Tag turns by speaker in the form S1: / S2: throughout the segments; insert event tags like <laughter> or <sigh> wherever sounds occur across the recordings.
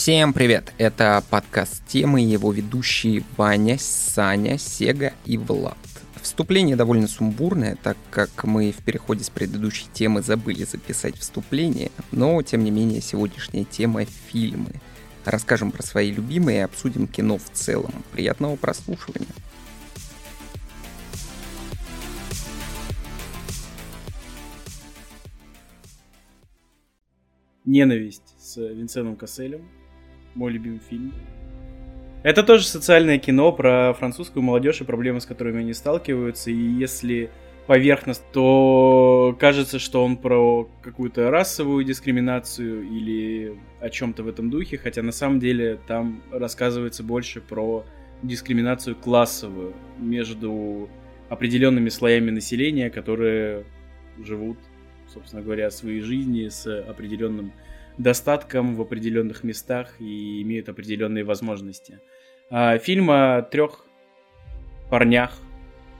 S1: Всем привет! Это подкаст темы, его ведущие Ваня, Саня, Сега и Влад. Вступление довольно сумбурное, так как мы в переходе с предыдущей темы забыли записать вступление, но тем не менее сегодняшняя тема — фильмы. Расскажем про свои любимые и обсудим кино в целом. Приятного прослушивания!
S2: «Ненависть» с Винсеном Касселем. Мой любимый фильм. Это тоже социальное кино про французскую молодежь и проблемы, с которыми они сталкиваются. И если поверхность, то кажется, что он про какую-то расовую дискриминацию или о чем-то в этом духе, хотя на самом деле там рассказывается больше про дискриминацию классовую между определенными слоями населения, которые живут собственно говоря, своей жизни с определенным достатком в определенных местах и имеют определенные возможности. А, фильм о трех парнях,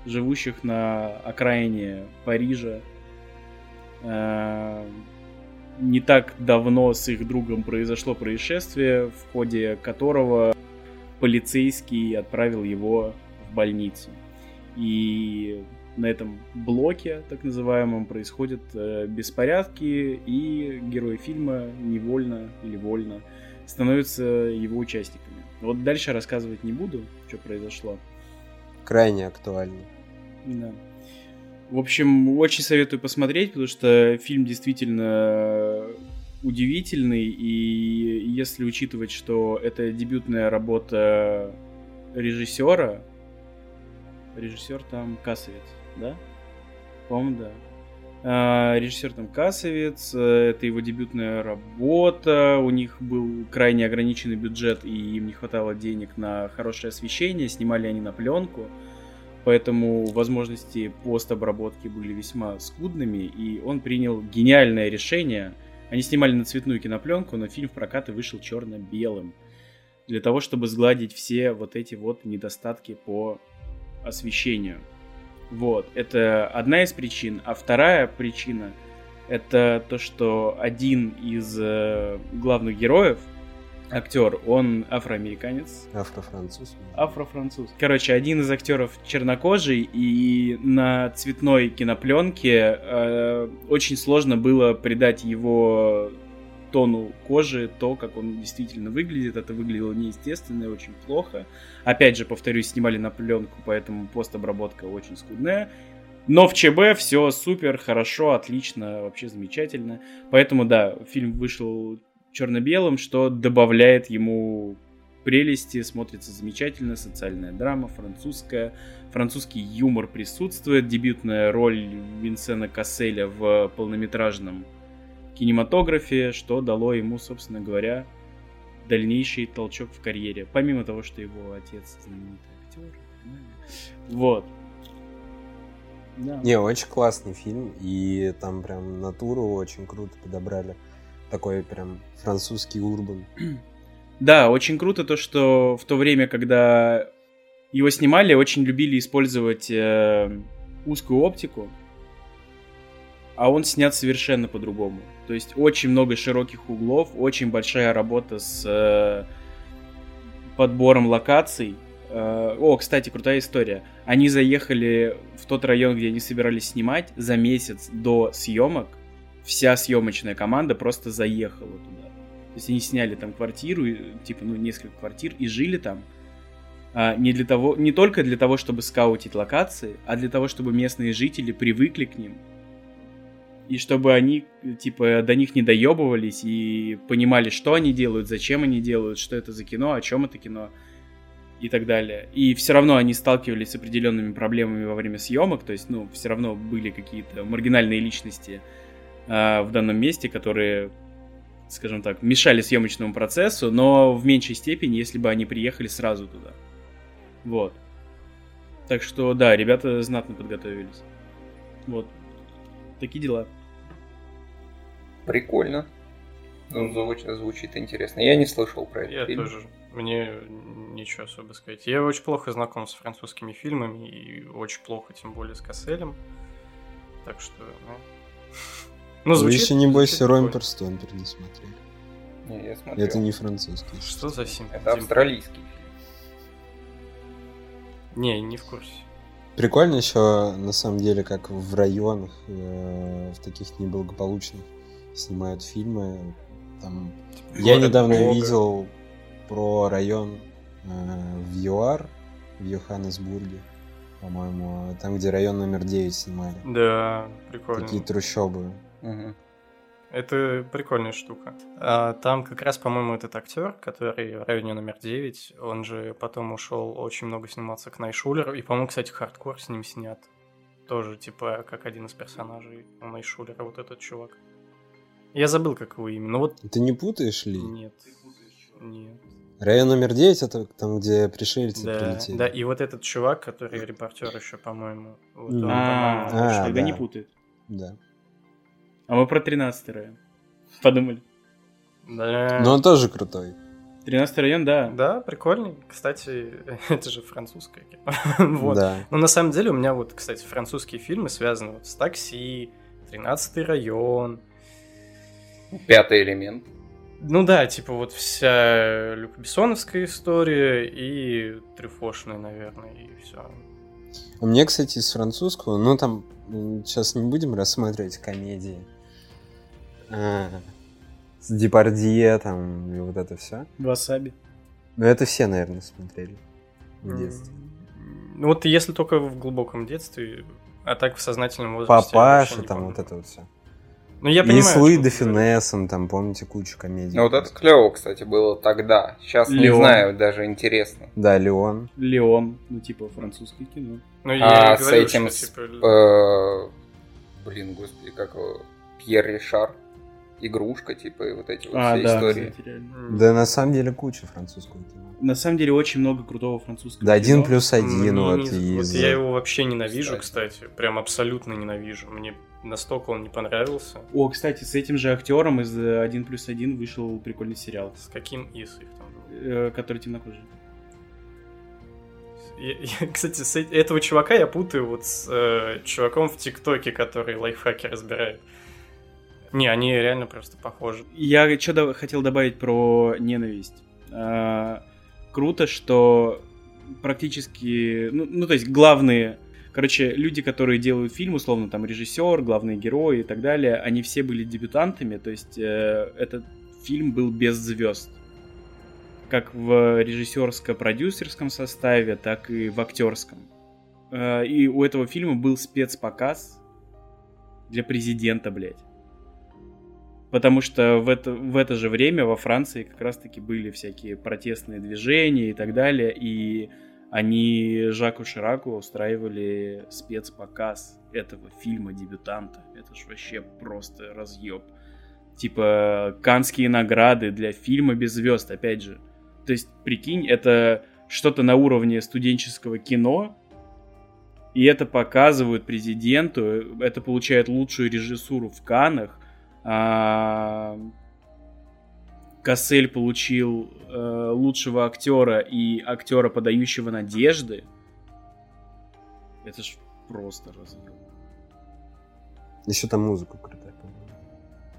S2: живущих на окраине Парижа. А, не так давно с их другом произошло происшествие, в ходе которого полицейский отправил его в больницу. И на этом блоке, так называемом, происходят э, беспорядки, и герои фильма невольно или вольно становятся его участниками. Вот дальше рассказывать не буду, что произошло.
S3: Крайне актуально.
S2: Да. В общем, очень советую посмотреть, потому что фильм действительно удивительный, и если учитывать, что это дебютная работа режиссера, режиссер там Касовец, да? По-моему, да. А, режиссер там Касовец, э, это его дебютная работа, у них был крайне ограниченный бюджет и им не хватало денег на хорошее освещение, снимали они на пленку, поэтому возможности постобработки были весьма скудными, и он принял гениальное решение. Они снимали на цветную кинопленку, но фильм в прокат вышел черно-белым, для того, чтобы сгладить все вот эти вот недостатки по освещению. Вот, это одна из причин. А вторая причина это то, что один из э, главных героев, актер, он афроамериканец.
S3: Афрофранцуз.
S2: Афрофранцуз. Короче, один из актеров чернокожий, и на цветной кинопленке э, очень сложно было придать его тону кожи, то, как он действительно выглядит. Это выглядело неестественно и очень плохо. Опять же, повторюсь, снимали на пленку, поэтому постобработка очень скудная. Но в ЧБ все супер, хорошо, отлично, вообще замечательно. Поэтому, да, фильм вышел черно-белым, что добавляет ему прелести, смотрится замечательно, социальная драма, французская, французский юмор присутствует, дебютная роль Винсена Касселя в полнометражном кинематографе, что дало ему, собственно говоря, дальнейший толчок в карьере. Помимо того, что его отец знаменитый актер. Вот.
S3: Да. Не, очень классный фильм, и там прям натуру очень круто подобрали. Такой прям французский урбан. <clears throat>
S2: Да, очень круто то, что в то время, когда его снимали, очень любили использовать э, узкую оптику, а он снят совершенно по-другому. То есть очень много широких углов, очень большая работа с э, подбором локаций. Э, о, кстати, крутая история. Они заехали в тот район, где они собирались снимать за месяц до съемок. Вся съемочная команда просто заехала туда. То есть они сняли там квартиру, типа, ну, несколько квартир и жили там. А, не, для того, не только для того, чтобы скаутить локации, а для того, чтобы местные жители привыкли к ним, и чтобы они, типа, до них не доебывались и понимали, что они делают, зачем они делают, что это за кино, о чем это кино и так далее. И все равно они сталкивались с определенными проблемами во время съемок, то есть, ну, все равно были какие-то маргинальные личности э, в данном месте, которые, скажем так, мешали съемочному процессу, но в меньшей степени, если бы они приехали сразу туда. Вот. Так что, да, ребята знатно подготовились. Вот. Такие дела.
S1: Прикольно. Ну, звучит, звучит интересно. Я не слышал про это.
S4: Я фильм. тоже. Мне ничего особо сказать. Я очень плохо знаком с французскими фильмами и очень плохо, тем более с Касселем. Так что, ну... <laughs>
S3: Ну, звучит, Вы еще, небось, Ромпер Стомпер не смотрели. Не, я смотрел. Это не французский.
S4: Что за сим?
S1: Это австралийский фильм.
S4: Не, не в курсе.
S3: Прикольно еще, на самом деле, как в районах, э, в таких неблагополучных снимают фильмы. Там... Я недавно Бога. видел про район э, в ЮАР, в Йоханнесбурге, по-моему, там, где район номер 9 снимали.
S4: Да, прикольно.
S3: Такие трущобы.
S4: Угу. Это прикольная штука. А, там как раз, по-моему, этот актер, который в районе номер 9, он же потом ушел очень много сниматься к Найшулеру. И, по-моему, кстати, хардкор с ним снят. Тоже, типа, как один из персонажей у Найшулера, вот этот чувак. Я забыл, как его имя. Но вот...
S3: Ты не путаешь ли?
S4: Нет. Нет.
S3: Район номер 9 это там, где пришельцы
S4: да,
S3: прилетели.
S4: Да, и вот этот чувак, который репортер еще, по-моему. Вот
S2: он, а, по-моему, а, тогда не путает.
S3: Да.
S2: А мы про 13 район. Подумали.
S4: Да.
S3: Но он тоже крутой.
S2: 13 район, да.
S4: Да, прикольный. Кстати, <laughs> это же французское <laughs> вот. Да. Но на самом деле у меня вот, кстати, французские фильмы связаны вот с такси, 13 район.
S1: Пятый элемент.
S4: Ну да, типа вот вся Люка Бессоновская история и Трюфошная, наверное, и все.
S3: У меня, кстати, из французского, ну там сейчас не будем рассматривать комедии. А, с Депардье там и вот это все.
S2: Васаби.
S3: Ну это все, наверное, смотрели в детстве.
S4: Ну вот если только в глубоком детстве, а так в сознательном возрасте.
S3: Папаша там вот это вот все.
S4: Ну, я понимаю, и
S3: с Луи де Финессом, там, помните, кучу комедий.
S1: Ну, вот это клево, кстати, было тогда. Сейчас Леон. не знаю, даже интересно.
S3: Да, Леон.
S2: Леон, ну, типа, французское кино.
S1: Ну, я а с говорю, этим, что, типа... э, блин, господи, как его, Пьер Ришар игрушка, типа, и вот эти вот а, все да, истории. Кстати,
S3: да, на самом деле куча французского кино.
S2: На самом деле очень много крутого французского
S3: Да, один плюс один, вот,
S4: не, из... вот я его вообще ненавижу, кстати. кстати, прям абсолютно ненавижу. Мне настолько он не понравился.
S2: О, кстати, с этим же актером из один плюс один вышел прикольный сериал.
S4: С каким из их там?
S2: Э, который темнокожий.
S4: Я, я, <laughs> кстати, с этого чувака я путаю вот с э, чуваком в ТикТоке, который лайфхаки разбирает. Не, они реально просто похожи.
S2: Я что хотел добавить про ненависть. А, круто, что практически, ну, ну, то есть главные, короче, люди, которые делают фильм, условно, там, режиссер, главные герои и так далее, они все были дебютантами, то есть э, этот фильм был без звезд. Как в режиссерско-продюсерском составе, так и в актерском. Э, и у этого фильма был спецпоказ для президента, блядь. Потому что в это, в это же время во Франции как раз-таки были всякие протестные движения и так далее, и они Жаку Шираку устраивали спецпоказ этого фильма дебютанта. Это ж вообще просто разъеб. Типа канские награды для фильма без звезд, опять же. То есть, прикинь, это что-то на уровне студенческого кино, и это показывают президенту, это получает лучшую режиссуру в Канах, Кассель получил э, лучшего актера и актера, подающего надежды. Это ж просто разъем.
S3: Еще там музыку крутая.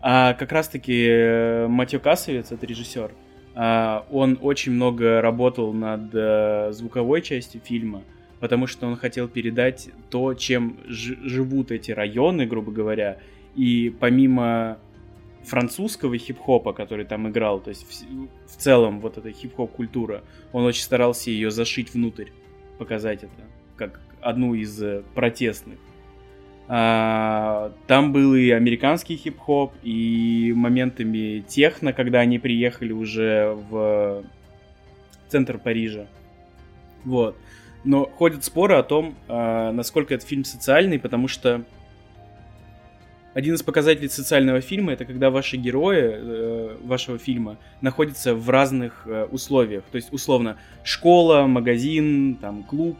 S2: А как раз-таки э, Матьё Кассовец, это режиссер, а, он очень много работал над э, звуковой частью фильма, потому что он хотел передать то, чем живут эти районы, грубо говоря, и помимо французского хип-хопа, который там играл, то есть в, в целом вот эта хип-хоп культура, он очень старался ее зашить внутрь, показать это как одну из э, протестных. А, там был и американский хип-хоп, и моментами техно, когда они приехали уже в центр Парижа. Вот. Но ходят споры о том, а, насколько этот фильм социальный, потому что один из показателей социального фильма это когда ваши герои э, вашего фильма находятся в разных э, условиях. То есть, условно, школа, магазин, там, клуб,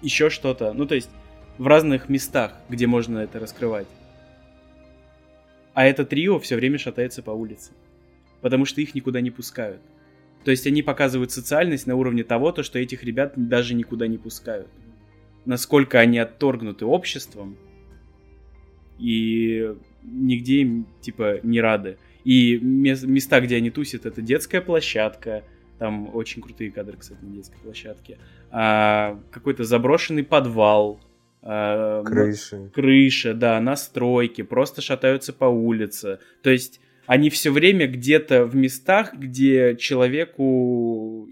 S2: еще что-то. Ну, то есть, в разных местах, где можно это раскрывать. А это трио все время шатается по улице. Потому что их никуда не пускают. То есть они показывают социальность на уровне того, то, что этих ребят даже никуда не пускают. Насколько они отторгнуты обществом, и нигде им, типа, не рады. И места, где они тусят, это детская площадка, там очень крутые кадры, кстати, на детской площадке, а, какой-то заброшенный подвал,
S3: а, крыша.
S2: крыша, да, настройки, просто шатаются по улице. То есть они все время где-то в местах, где человеку,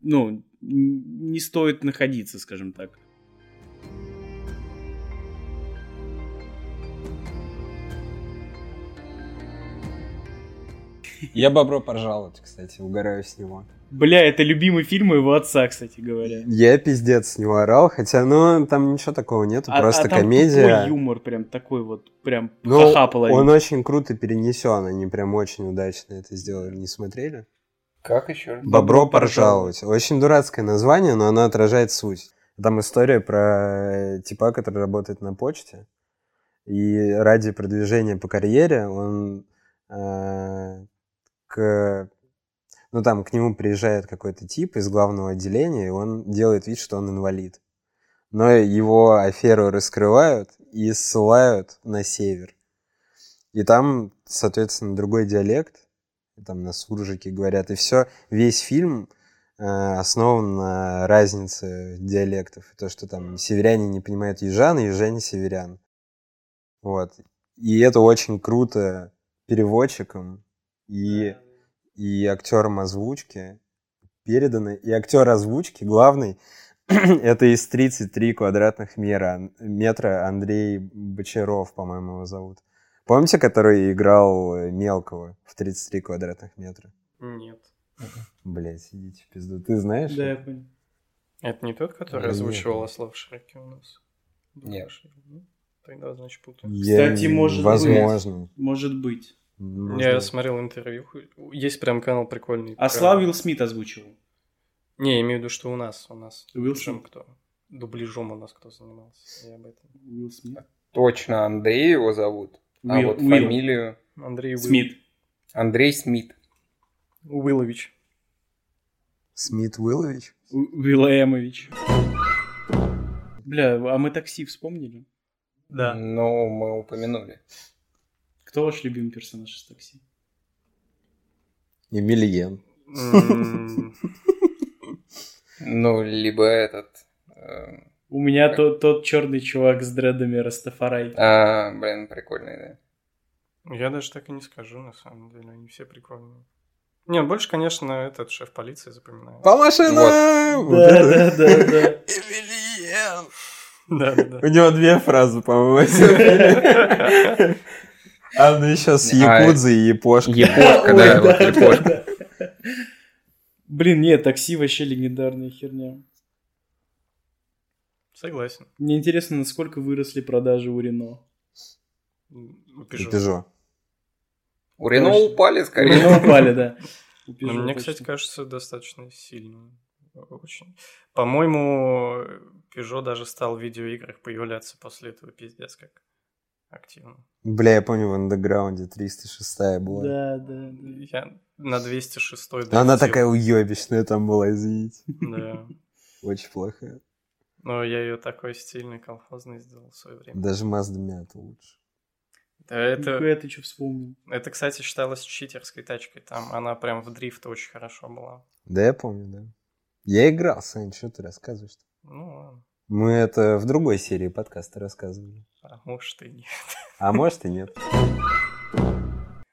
S2: ну, не стоит находиться, скажем так.
S3: Я бобро пожаловать, кстати, угораю с него.
S2: Бля, это любимый фильм моего отца, кстати говоря.
S3: Я пиздец с него орал, хотя, ну, там ничего такого нету, а, просто а там комедия.
S2: Такой юмор прям такой вот, прям ну, ха-ха
S3: Он очень круто перенесен, они прям очень удачно это сделали, не смотрели?
S1: Как еще?
S3: Бобро поржаловать. Очень дурацкое название, но оно отражает суть. Там история про типа, который работает на почте, и ради продвижения по карьере он э, к... Ну, там к нему приезжает какой-то тип из главного отделения, и он делает вид, что он инвалид. Но его аферу раскрывают и ссылают на север. И там, соответственно, другой диалект, там на суржике говорят, и все, весь фильм э, основан на разнице диалектов. То, что там северяне не понимают южан, и южане северян. Вот. И это очень круто переводчикам и, и актером озвучки переданы. И актер озвучки главный <clears throat> это из 33 квадратных мера, метра Андрей Бочаров, по-моему, его зовут. Помните, который играл Мелкого в 33 квадратных метра?
S4: Нет.
S3: Блять, идите в пизду. Ты знаешь?
S2: Да, я понял.
S4: Это не тот, который озвучивал Ослав Шреки у нас?
S1: Нет.
S4: Ну, тогда, значит, путаю.
S2: Кстати, может
S3: возможно.
S2: быть. Может быть.
S4: Можно... Я смотрел интервью. Есть прям канал прикольный.
S2: А Слава Уилл Смит озвучивал?
S4: Не, имею в виду, что у нас. У нас.
S2: Уилл Смит?
S4: кто? Дубляжом у нас кто занимался. Я об этом.
S2: Уилл Смит?
S1: Точно, Андрей его зовут. А Уилл, вот Уилл. фамилию...
S4: Андрей
S2: Смит.
S1: Андрей Смит.
S4: Уиллович.
S3: Смит Уиллович?
S2: Уиллаемович. Бля, а мы такси вспомнили?
S4: Да.
S1: Ну, мы упомянули.
S2: Кто ваш любимый персонаж из такси?
S3: Эмильен.
S1: Ну, либо этот... Э,
S2: У меня тот, тот черный чувак с дредами Растафарай.
S1: А, блин, прикольный,
S4: да. Я даже так и не скажу, на самом деле, они все прикольные. Не, больше, конечно, этот шеф полиции запоминаю.
S3: По машинам!
S2: Вот. Да, да, да, да.
S3: Эмильен!
S4: Да, да, да.
S3: У него две фразы, по-моему. <laughs> А ну еще с Якудзой и Япошкой.
S1: Япошка, да, вот Япошка.
S2: Блин, нет, такси вообще легендарная херня.
S4: Согласен.
S2: Мне интересно, насколько выросли продажи у Рено.
S4: У.
S1: У Рено упали, скорее.
S2: У Рено упали, да. <laughs>
S4: Но мне, кстати, кажется, достаточно сильно. Очень. По-моему, Peugeot даже стал в видеоиграх появляться после этого пиздец как активно.
S3: Бля, я помню, в андеграунде 306 была.
S2: Да, да, да.
S4: Я на 206
S3: долетел. Она такая уебищная там была, извините.
S4: Да. <laughs>
S3: Очень плохая.
S4: Но я ее такой стильный, колхозный сделал в свое время.
S3: Даже Mazda Miata лучше.
S4: Да, это...
S2: Нихуя ты что вспомнил?
S4: Это, кстати, считалось читерской тачкой. Там она прям в дрифт очень хорошо была.
S3: Да, я помню, да. Я играл, Сань, что ты рассказываешь-то?
S4: Ну, ладно.
S3: Мы это в другой серии подкаста рассказывали.
S4: А может и нет.
S3: А может и нет.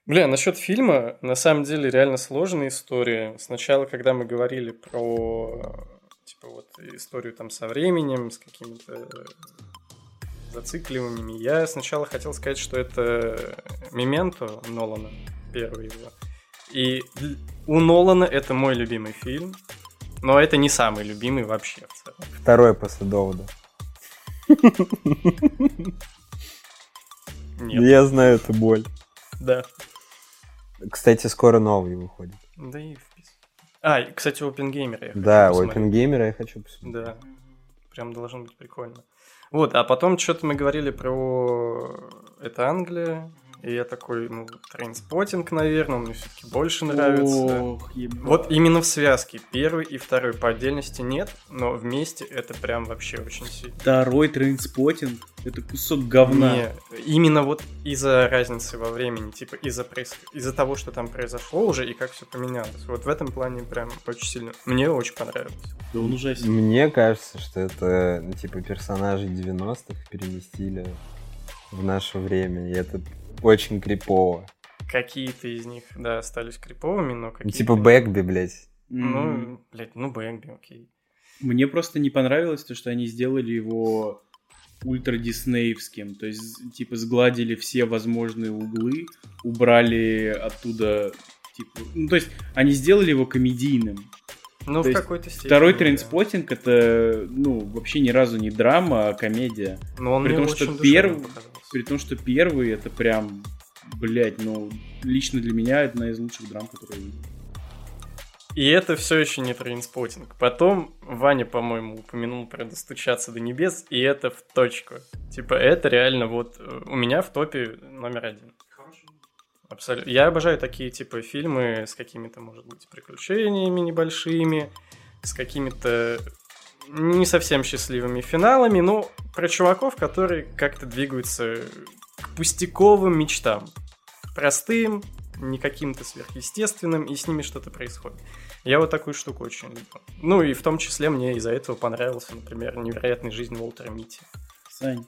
S4: Бля, насчет фильма, на самом деле реально сложная история. Сначала, когда мы говорили про типа вот историю там со временем, с какими-то зацикливаниями, я сначала хотел сказать, что это Мементо Нолана, первый его. И у Нолана это мой любимый фильм, но это не самый любимый вообще в целом.
S3: Второй после довода.
S4: Нет.
S3: Я знаю эту боль.
S4: Да.
S3: Кстати, скоро новый выходит.
S4: Да и. А, кстати, Опенгеймера я хочу
S3: Да, Опенгеймера я хочу посмотреть.
S4: Да, прям должно быть прикольно. Вот, а потом что-то мы говорили про... Это Англия, и я такой, ну, Trainspotting, наверное, он мне все-таки больше нравится.
S2: Ох,
S4: вот именно в связке. Первый и второй по отдельности нет, но вместе это прям вообще очень сильно.
S2: Второй Trainspotting? Это кусок говна.
S4: Не, именно вот из-за разницы во времени, типа из-за проис... из-за того, что там произошло уже и как все поменялось. Вот в этом плане прям очень сильно. Мне очень понравилось.
S2: Да он ужасен.
S3: Мне кажется, что это, ну, типа, персонажи 90-х переместили в наше время, и это очень крипово.
S4: Какие-то из них, да, остались криповыми, но какие-то...
S3: типа Бегби, блядь.
S4: Ну, блядь, ну Бегби, окей.
S2: Мне просто не понравилось то, что они сделали его ультра диснеевским. То есть, типа, сгладили все возможные углы, убрали оттуда, типа... Ну, то есть, они сделали его комедийным.
S4: Ну,
S2: То
S4: в
S2: есть
S4: какой-то степени.
S2: Второй
S4: да.
S2: Trainspotting это, ну, вообще ни разу не драма, а комедия.
S4: Но он
S2: При том, что
S4: очень душевным
S2: перв-
S4: показался.
S2: При том, что первый это прям, блять, ну, лично для меня одна из лучших драм, которые я видел.
S4: И это все еще не Trainspotting. Потом Ваня, по-моему, упомянул про достучаться до небес, и это в точку. Типа, это реально вот э, у меня в топе номер один. Абсолютно. Я обожаю такие типа фильмы с какими-то, может быть, приключениями небольшими, с какими-то не совсем счастливыми финалами, но про чуваков, которые как-то двигаются к пустяковым мечтам. Простым, не каким-то сверхъестественным, и с ними что-то происходит. Я вот такую штуку очень люблю. Ну и в том числе мне из-за этого понравился, например, «Невероятная жизнь Уолтера Митти».
S2: Сань,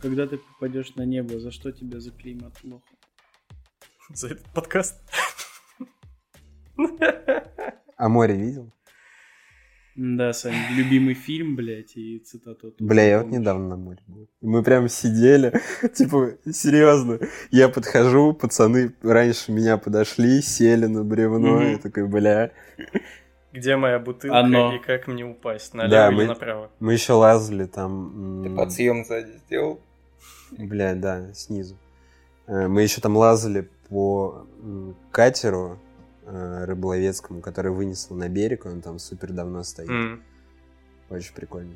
S2: когда ты попадешь на небо, за что тебя заклеймят плохо?
S4: За этот подкаст.
S3: А море видел?
S2: Да, Сань, любимый фильм, блядь, и цитату. оттуда
S3: Бля, я вот недавно на море был. Мы прям сидели, <laughs> типа, серьезно. Я подхожу, пацаны раньше меня подошли, сели на бревно,
S2: Мгм.
S3: и такой, бля.
S4: Где моя бутылка
S2: Оно.
S4: и как мне упасть? Налево
S3: Да,
S4: или
S3: мы-
S4: направо?
S3: Мы еще лазали там...
S1: Ты подсъем сзади сделал?
S3: Бля, да, снизу. Э, Мы еще там лазали по катеру э, рыболовецкому, который вынесло на берег, он там супер давно стоит.
S4: М.
S3: Очень прикольно.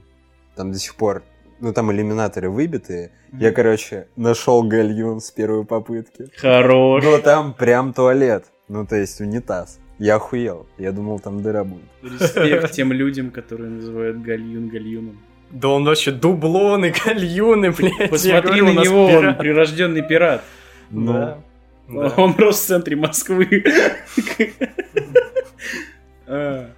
S3: Там до сих пор, ну там иллюминаторы выбитые. Я, короче, нашел гальюн с первой попытки.
S2: Хорош.
S3: Ну там прям туалет. Ну то есть унитаз. Я охуел. Я думал, там дыра будет.
S2: Респект <laughs> тем людям, которые называют гальюн гальюном.
S4: Да он вообще дублоны, гальюны, блядь.
S2: Посмотри
S4: говорю,
S2: на него, он
S4: пират.
S2: прирожденный пират.
S3: Ну,
S4: Да. Да. <laughs>
S2: Он рос в центре Москвы. <laughs> А,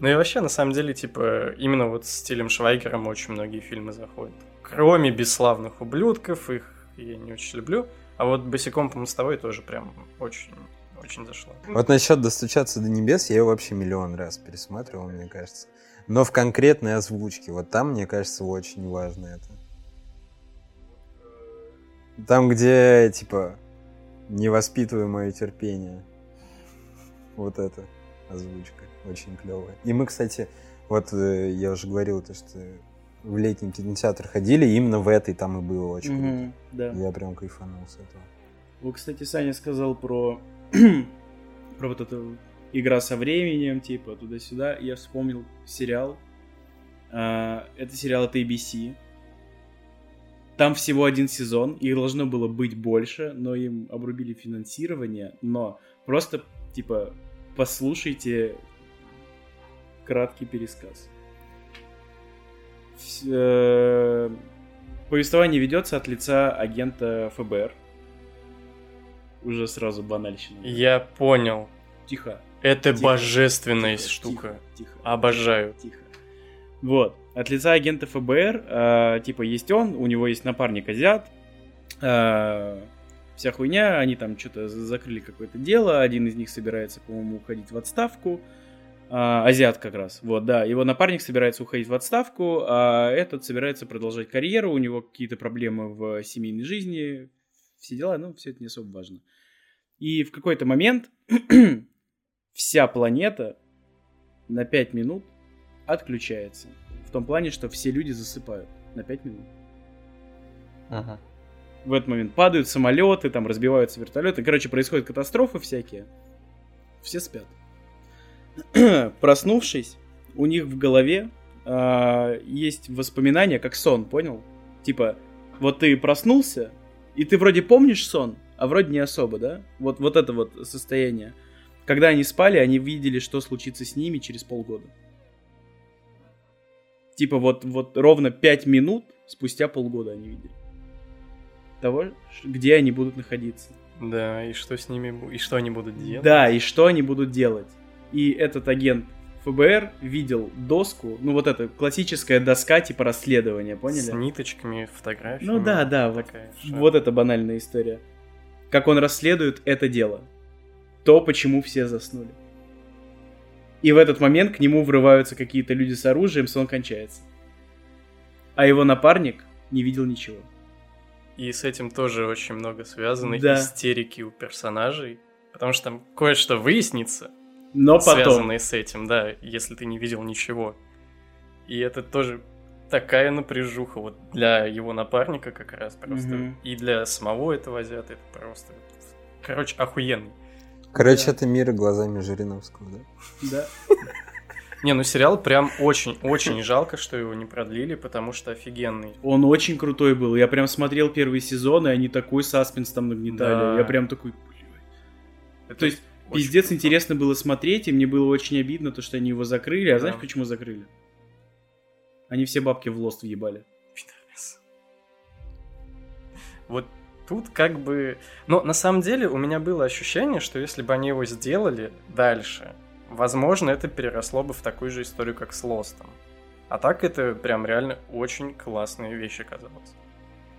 S4: Ну и вообще, на самом деле, типа, именно вот с стилем Швайгером очень многие фильмы заходят. Кроме «Бесславных ублюдков», их я не очень люблю. А вот «Босиком по мостовой» тоже прям очень, очень зашло.
S3: Вот насчет достучаться до небес я его вообще миллион раз пересматривал, мне кажется. Но в конкретной озвучке, вот там, мне кажется, очень важно это. Там, где, типа, не воспитывай мое терпение. Вот это озвучка. Очень клевая. И мы, кстати, вот э, я уже говорил, то, что в летний кинотеатр ходили, именно в этой там и было очень
S2: Да.
S3: круто. Я прям кайфанул с этого.
S2: Вот, кстати, Саня сказал про <clears throat> про вот эту игра со временем, типа туда-сюда. Я вспомнил сериал. А, Это сериал от ABC. Там всего один сезон, их должно было быть больше, но им обрубили финансирование. Но просто, типа, послушайте краткий пересказ. Э, Повествование ведется от лица агента ФБР. Уже сразу банальщина.
S4: Я понял.
S2: Тихо.
S4: Это
S2: Тихо.
S4: божественная
S2: тихо,
S4: штука.
S2: Тихо. тихо.
S4: Обожаю.
S2: Тихо. Вот. От лица агента ФБР, э, типа, есть он, у него есть напарник азиат, э, вся хуйня, они там что-то закрыли какое-то дело, один из них собирается, по-моему, уходить в отставку, А, азиат как раз, вот, да, его напарник собирается уходить в отставку, а этот собирается продолжать карьеру, у него какие-то проблемы в семейной жизни, все дела, ну, все это не особо важно. И в какой-то момент <clears throat> вся планета на 5 минут отключается. Том плане, что все люди засыпают на 5 минут.
S1: Ага.
S2: В этот момент падают самолеты, там разбиваются вертолеты. Короче, происходят катастрофы всякие. Все спят. <clears throat> Проснувшись, у них в голове а, есть воспоминания, как сон, понял? Типа, вот ты проснулся, и ты вроде помнишь сон, а вроде не особо, да? Вот, вот это вот состояние. Когда они спали, они видели, что случится с ними через полгода. Типа вот, вот ровно 5 минут спустя полгода они видели. Того, где они будут находиться.
S4: Да, и что с ними, и что они будут делать.
S2: Да, и что они будут делать. И этот агент ФБР видел доску, ну вот это классическая доска типа расследования, поняли?
S4: С ниточками, фотографиями.
S2: Ну да, да, вот,
S4: такая
S2: вот это банальная история. Как он расследует это дело. То, почему все заснули. И в этот момент к нему врываются какие-то люди с оружием, сон кончается. А его напарник не видел ничего.
S4: И с этим тоже очень много связано
S2: Да.
S4: истерики у персонажей, потому что там кое-что выяснится,
S2: Но потом...
S4: связанное с этим, да, если ты не видел ничего. И это тоже такая напряжуха вот для его напарника как раз просто.
S2: Мгм.
S4: И для самого этого азиата это просто... Короче, охуенный.
S3: Короче, это мир глазами Жириновского, да?
S2: Да. <laughs>
S4: Не, ну сериал прям очень-очень жалко, что его не продлили, потому что офигенный.
S2: Он очень крутой был. Я прям смотрел первый сезон, и они такой саспенс там нагнетали.
S4: Да.
S2: Я прям такой, блядь.
S4: Это
S2: То есть, пиздец
S4: круто.
S2: интересно было смотреть, и мне было очень обидно, то, что они его закрыли. А
S4: Да.
S2: знаешь, почему закрыли? Они все бабки в лост въебали.
S4: Пидорас. Вот тут как бы... Но на самом деле у меня было ощущение, что если бы они его сделали дальше, возможно, это переросло бы в такую же историю, как с Лостом. А так это прям реально очень классная вещь оказалась.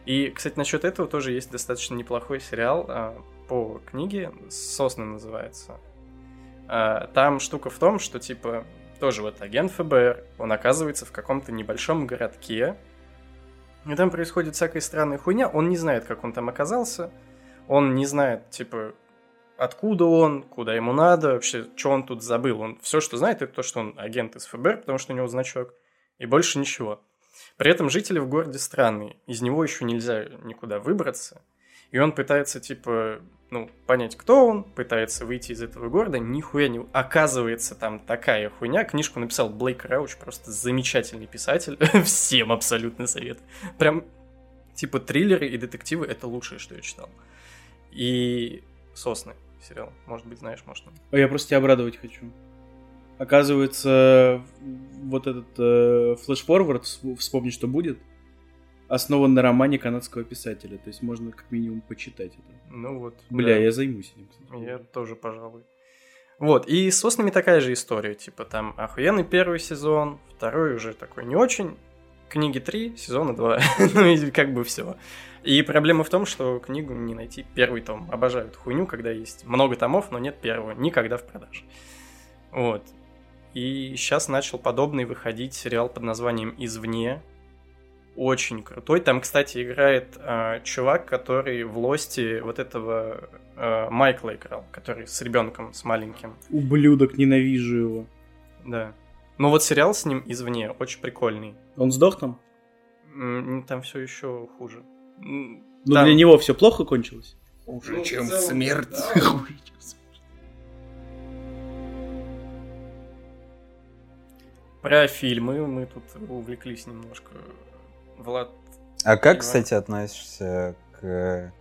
S4: И, кстати, насчет этого тоже есть достаточно неплохой сериал а, по книге «Сосны» называется. А, там штука в том, что, типа, тоже вот агент ФБР, он оказывается в каком-то небольшом городке, и там происходит всякая странная хуйня, он не знает, как он там оказался, он не знает, типа, откуда он, куда ему надо, вообще, что он тут забыл. Он все, что знает, это то, что он агент из ФБР, потому что у него значок, и больше ничего. При этом жители в городе странные, из него еще нельзя никуда выбраться, и он пытается, типа, ну, понять, кто он, пытается выйти из этого города, нихуя не... Оказывается, там такая хуйня. Книжку написал Блейк Рауч, просто замечательный писатель. <laughs> Всем абсолютно совет. Прям, типа, триллеры и детективы — это лучшее, что я читал. И «Сосны» сериал. Может быть, знаешь, может.
S2: А я просто тебя обрадовать хочу. Оказывается, вот этот э, флеш-форвард, вс- вспомни, что будет, основан на романе канадского писателя. То есть можно как минимум почитать это.
S4: Ну вот.
S2: Бля,
S4: да.
S2: я займусь этим. кстати.
S4: Я тоже, пожалуй. Вот, и с «Соснами» такая же история. Типа, там охуенный первый сезон, второй уже такой не очень. Книги три, сезона два. <laughs> ну и как бы все. И проблема в том, что книгу не найти первый том. Обожают хуйню, когда есть много томов, но нет первого. Никогда в продаже. Вот. И сейчас начал подобный выходить сериал под названием «Извне». Очень крутой. Там, кстати, играет э, чувак, который в Лосте вот этого э, Майкла играл, который с ребенком, с маленьким.
S2: Ублюдок, ненавижу его.
S4: Да. Ну вот сериал с ним извне, очень прикольный.
S2: Он сдох там?
S4: Там все еще хуже.
S2: Ну,
S4: там-
S2: для него все плохо кончилось?
S1: Хуже,
S2: Ну,
S1: чем
S2: целом,
S1: смерть.
S2: да. <laughs>
S1: Хуже, чем смерть.
S4: Про фильмы мы тут увлеклись немножко. Влад,
S3: А как,
S4: Иван.
S3: кстати, относишься к,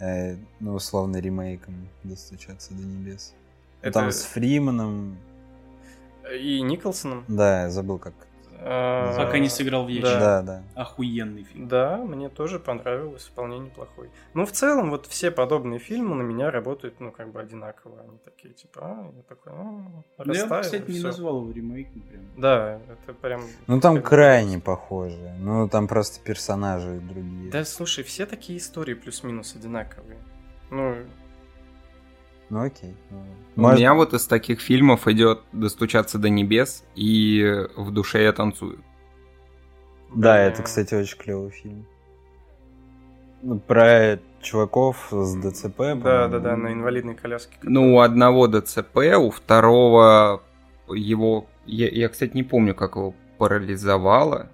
S3: э, ну, условно, ремейкам «Достучаться до небес»?
S4: Это
S3: Там с Фриманом,
S4: и Николсоном.
S3: да, я забыл, как.
S4: А,
S2: Пока не сыграл в ящик.
S3: Да, да.
S2: Охуенный фильм.
S4: Да, мне тоже понравилось, вполне неплохой. Ну, в целом, вот все подобные фильмы на меня работают, ну, как бы одинаково. Они такие, типа, а, я такой, а,
S2: Ну, я, кстати, не назвал его ремейком прям.
S4: Да, это прям...
S3: Ну, там крайне похоже. Ну, там просто персонажи другие.
S4: Да, слушай, все такие истории плюс-минус одинаковые. Ну,
S3: Ну, окей. Ну,
S1: У
S3: может-
S1: меня вот из таких фильмов идет «Достучаться до небес» и «В душе я танцую».
S3: Да, это, кстати, очень клевый фильм. Ну, про чуваков с ДЦП.
S4: Да, да, да, на инвалидной коляске.
S1: Ну, у одного ДЦП, у второго его... Я, я, кстати, не помню, как его парализовало,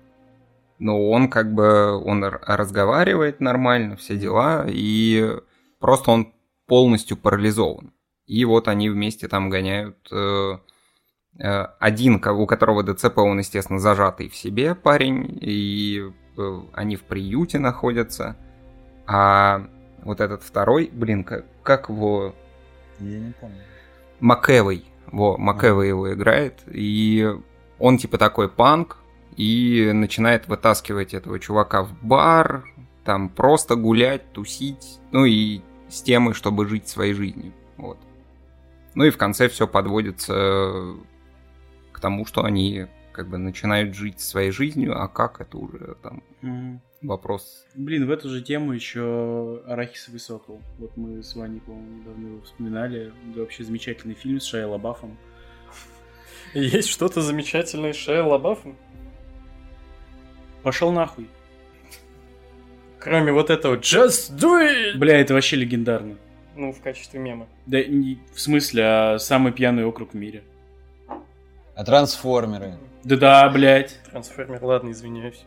S1: но он как бы... Он разговаривает нормально, все дела, и просто он полностью парализован. И вот они вместе там гоняют... э, э, один, у которого ДЦП, он, естественно, зажатый в себе парень, и э, они в приюте находятся. А вот этот второй, блин, как, как его...
S3: Я не помню.
S1: Макэвой. Во, Макэвой его играет. И он типа такой панк. и начинает вытаскивать этого чувака в бар, там просто гулять, тусить, ну и с темой, чтобы жить своей жизнью. Вот. Ну и в конце все подводится к тому, что они как бы начинают жить своей жизнью, а как это уже там mm. вопрос.
S2: Блин, в эту же тему еще Арахисовый сокол. Вот мы с Ваней, по-моему, недавно его вспоминали. Это вообще замечательный фильм с Шайя Лабафом.
S4: Есть что-то замечательное с Шайя Лабафом?
S2: Пошел нахуй.
S4: Кроме вот этого Just do it!
S2: Бля, это вообще легендарно.
S4: Ну, в качестве мема.
S2: Да, не, в смысле, а самый пьяный округ в мире.
S3: А трансформеры?
S2: Да-да, блядь.
S4: Трансформер, ладно, извиняюсь.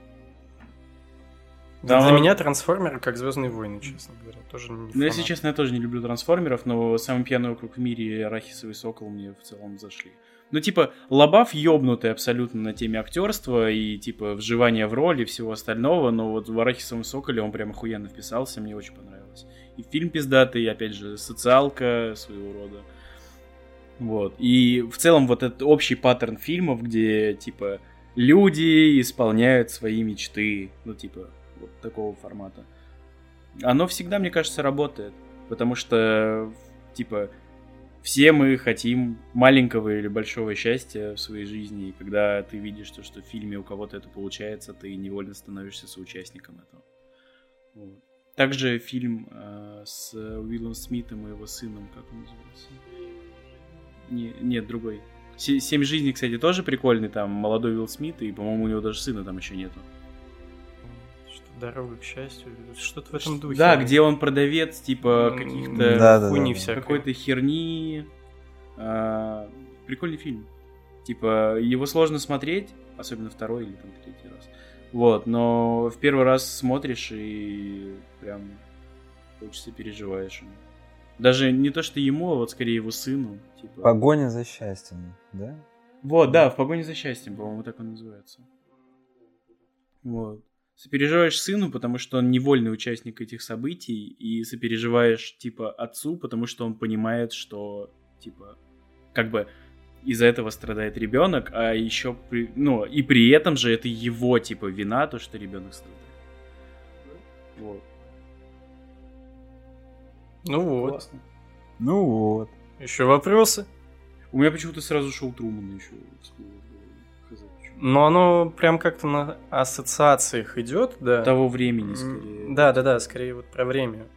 S4: Да, Для меня трансформеры как Звездные войны, честно говоря, тоже не
S2: Ну, если честно, я тоже не люблю трансформеров, но самый пьяный округ в мире и Арахисовый сокол мне в целом зашли. Ну, типа, Лобав ёбнутый абсолютно на теме актерства и, типа, вживания в роли и всего остального, но вот в Арахисовом Соколе он прям охуенно вписался, мне очень понравилось. И фильм пиздатый, и, опять же, социалка своего рода. Вот. И в целом вот этот общий паттерн фильмов, где, типа, люди исполняют свои мечты, ну, типа, вот такого формата. Оно всегда, мне кажется, работает. Потому что, типа, все мы хотим маленького или большого счастья в своей жизни, и когда ты видишь то, что в фильме у кого-то это получается, ты невольно становишься соучастником этого. Вот. Также фильм э, с Уиллом Смитом и его сыном, как он называется? Не, нет, другой. Семь жизней, кстати, тоже прикольный, там молодой Уилл Смит, и, по-моему, у него даже сына там еще нету.
S4: Дорога к счастью, что-то в этом духе.
S2: Да, где он продавец, типа, каких-то да,
S3: да, хуйни да,
S2: Какой-то херни. А, прикольный фильм. Типа, его сложно смотреть, особенно второй или там третий раз. Вот, но в первый раз смотришь и прям хочется переживаешь ему. Даже не то, что ему, а вот скорее его сыну. Типа...
S3: Погоня за счастьем, да?
S2: Вот, да, в погоне за счастьем, по-моему, так он называется. Вот сопереживаешь сыну, потому что он невольный участник этих событий, и сопереживаешь, типа, отцу, потому что он понимает, что, типа, как бы из-за этого страдает ребенок, а еще, при, ну, и при этом же это его, типа, вина, то, что ребенок страдает. Вот.
S4: Ну вот. Классно.
S3: Ну вот.
S4: Еще вопросы?
S2: У меня почему-то сразу шел Труман еще всплыл.
S4: Но оно прям как-то на ассоциациях идет, да.
S2: Того времени, скорее.
S4: Да, да, да, скорее вот про время.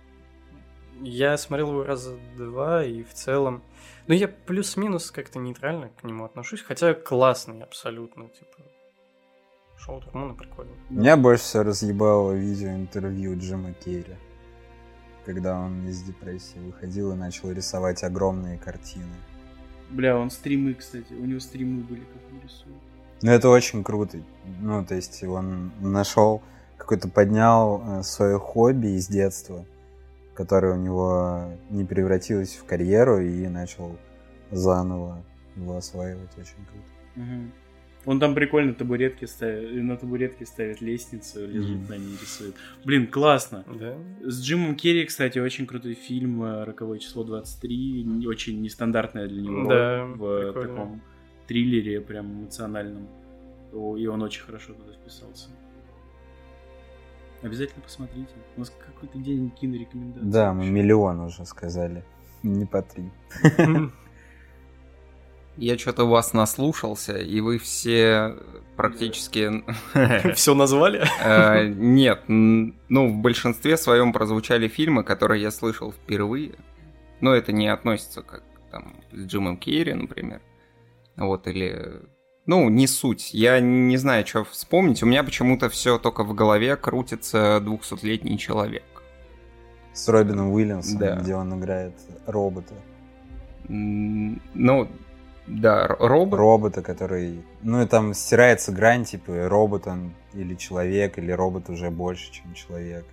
S4: Я смотрел его раза два, и в целом... Ну, я плюс-минус как-то нейтрально к нему отношусь, хотя классный абсолютно, типа... Шоу Турмана прикольно.
S3: Меня больше всего разъебало видео интервью Джима Керри. Когда он из депрессии выходил и начал рисовать огромные картины.
S2: Бля, он стримы, кстати, у него стримы были, как он рисует.
S3: Ну, это очень круто. Ну, то есть он нашел, какой-то поднял э, свое хобби из детства, которое у него не превратилось в карьеру, и начал заново его осваивать. Очень круто.
S2: Угу. Он там прикольно табуретки ставит, на табуретке ставит лестницу, лежит mm-hmm. на ней рисует. Блин, классно.
S4: Да?
S2: С Джимом Керри, кстати, очень крутой фильм э, «Роковое число 23». Очень нестандартная для него
S4: да,
S2: в прикольно. таком триллере, прям эмоциональном. И он очень хорошо туда вписался. Обязательно посмотрите. У нас какой-то день кинорекомендаций.
S3: Да, мы миллион уже сказали. Не по три.
S1: Я что-то у вас наслушался, и вы все практически... <laughs>
S4: Все назвали? <laughs>
S1: Э, нет, ну, в большинстве своем прозвучали фильмы, которые я слышал впервые. Но это не относится как там с Джимом Керри, например. Вот, или... Ну, не суть. Я не знаю, что вспомнить. У меня почему-то все только в голове крутится двухсотлетний человек.
S3: С Робином Уильямсом, да. где он играет робота.
S1: Ну, да, робот.
S3: Робота, который... Ну, и там стирается грань, типа, робот он или человек, или робот уже больше, чем человек.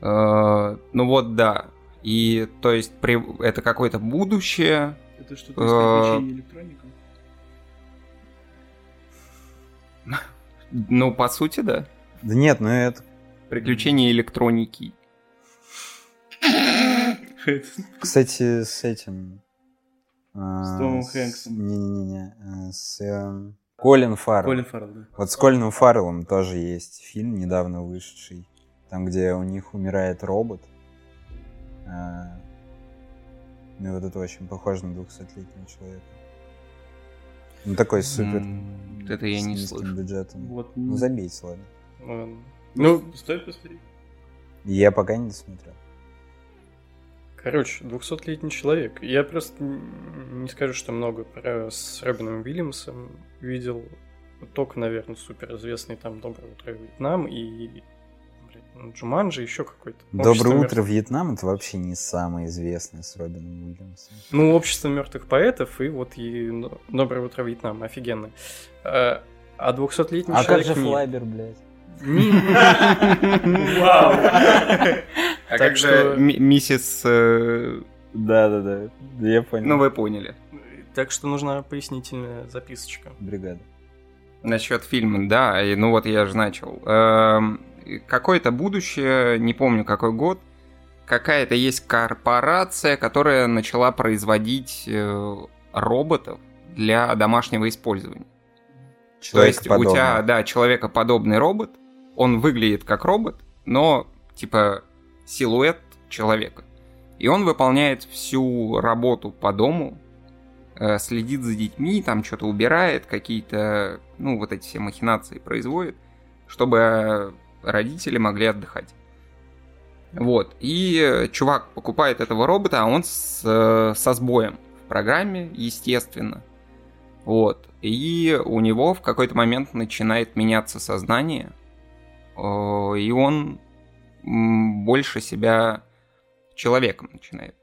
S1: Uh, ну вот, да. И, то есть, при... это какое-то будущее.
S2: Это что-то из uh, электроника?
S1: Ну, по сути, да.
S3: Да нет, ну это...
S1: Приключения электроники.
S3: Кстати, с этим...
S2: А, с Томом Хэнксом.
S3: Не-не-не. С... Эм, Колин Фаррелл.
S2: Колин Фаррелл, да.
S3: Вот с Колином Фарреллом тоже есть фильм, недавно вышедший. Там, где у них умирает робот. А, Ну и вот это очень похоже на 200-летнего человека. Ну такой супер.
S1: М, Это я не слышу.
S3: бюджетом.
S2: Вот.
S3: Ну забейте, ладно.
S4: Ладно.
S2: Ну, стоит посмотреть.
S3: Я пока не досмотрел.
S4: Короче, 200-летний человек. Я просто не скажу, что много про с Робином Уильямсом видел. Только, наверное, суперизвестный там «Доброе утро, Вьетнам» и ну, Джуманджи, еще какой-то.
S3: Доброе
S4: «Общество
S3: утро,
S4: мертвых-
S3: Вьетнам это вообще не самое известное с Робином Уильямсом.
S4: Ну, «Общество мертвых поэтов» и вот и «Но- «Доброе утро, Вьетнам». Офигенно. А а 200-летний человек нет.
S3: блядь?
S2: Вау!
S1: А как же <laughs> ми- миссис... э,
S3: Да-да-да, я понял.
S1: Ну, вы поняли.
S4: Так что нужна пояснительная записочка.
S3: Бригада.
S1: Насчет фильма, да, и ну вот я же начал. Какое-то будущее, не помню какой год, какая-то есть корпорация, которая начала производить э, роботов для домашнего использования. То есть у тебя, да, человекоподобный робот, он выглядит как робот, но типа силуэт человека. И он выполняет всю работу по дому, э, следит за детьми, там что-то убирает, какие-то, ну, вот эти все махинации производит, чтобы родители могли отдыхать. Вот. И э, чувак покупает этого робота, а он с, э, со сбоем в программе, естественно. Вот. И у него в какой-то момент начинает меняться сознание, э, и он больше себя человеком начинает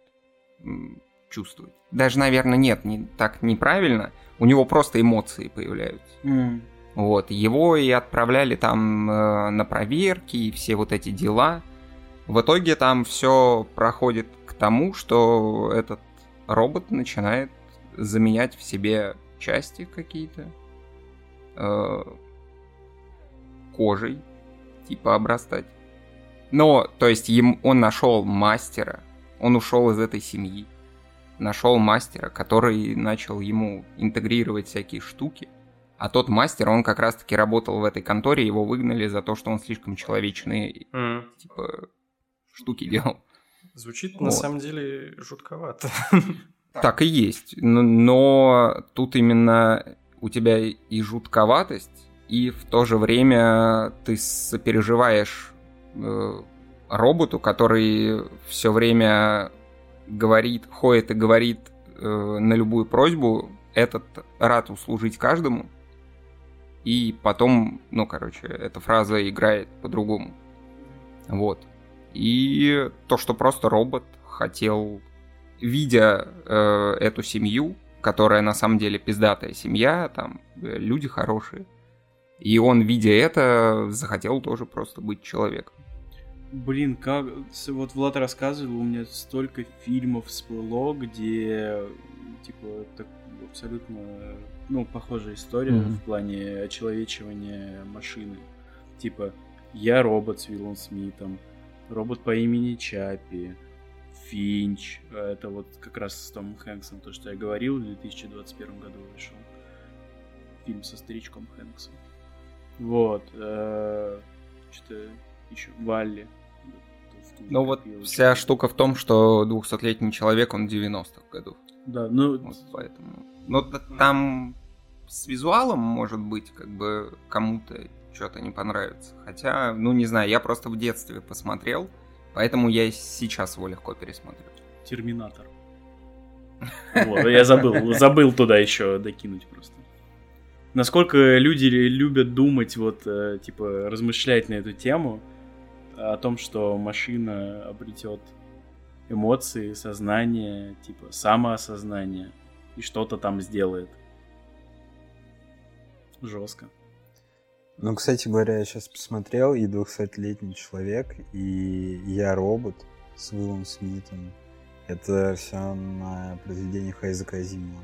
S1: чувствовать. Даже, наверное, нет, не, так неправильно. У него просто эмоции появляются.
S2: М.
S1: Вот, его и отправляли там э, на проверки и все вот эти дела. В итоге там все проходит к тому, что этот робот начинает заменять в себе части какие-то э, кожей, типа обрастать. Но, то есть, им, он нашел мастера, он ушел из этой семьи, нашел мастера, который начал ему интегрировать всякие штуки. А тот мастер, он как раз-таки работал в этой конторе, его выгнали за то, что он слишком человечные,
S4: М.
S1: типа, штуки делал.
S4: Звучит на
S1: Вот.
S4: самом деле жутковато.
S1: Так и есть. Но, но тут именно у тебя и жутковатость, и в то же время ты сопереживаешь э, роботу, который все время говорит, ходит и говорит э, на любую просьбу, этот рад услужить каждому. И потом, ну, короче, эта фраза играет по-другому. Вот. И то, что просто робот хотел видя э, эту семью, которая на самом деле пиздатая семья, там э, люди хорошие, и он, видя это, захотел тоже просто быть человеком.
S2: Блин, как... Вот Влад рассказывал, у меня столько фильмов всплыло, где, типа, так, абсолютно, ну, похожая история
S3: Мгм.
S2: в плане очеловечивания машины. Типа, я робот с Уиллом Смитом, робот по имени Чаппи, Финч, это вот как раз с Томом Хэнксом, то, что я говорил, в 2021 году вышел. Фильм со старичком Хэнксом. Вот. Что-то еще Валли.
S1: Ну вот вся штука в том, что 200-летний человек, он 90-х годов.
S2: Да, ну...
S1: Вот поэтому. Но там с визуалом, может быть, как бы кому-то что-то не понравится. Хотя, ну не знаю, я просто в детстве посмотрел, поэтому я сейчас его легко пересмотрю.
S2: Терминатор. Вот, я забыл, забыл туда еще докинуть просто. Насколько люди любят думать, вот, э, типа, размышлять на эту тему, о том, что машина обретет эмоции, сознание, типа, самоосознание, и что-то там сделает. Жестко.
S3: Ну, кстати говоря, я сейчас посмотрел, и 200-летний человек, и я робот с Уиллом Смитом. Это все на произведениях Айзека Азимова.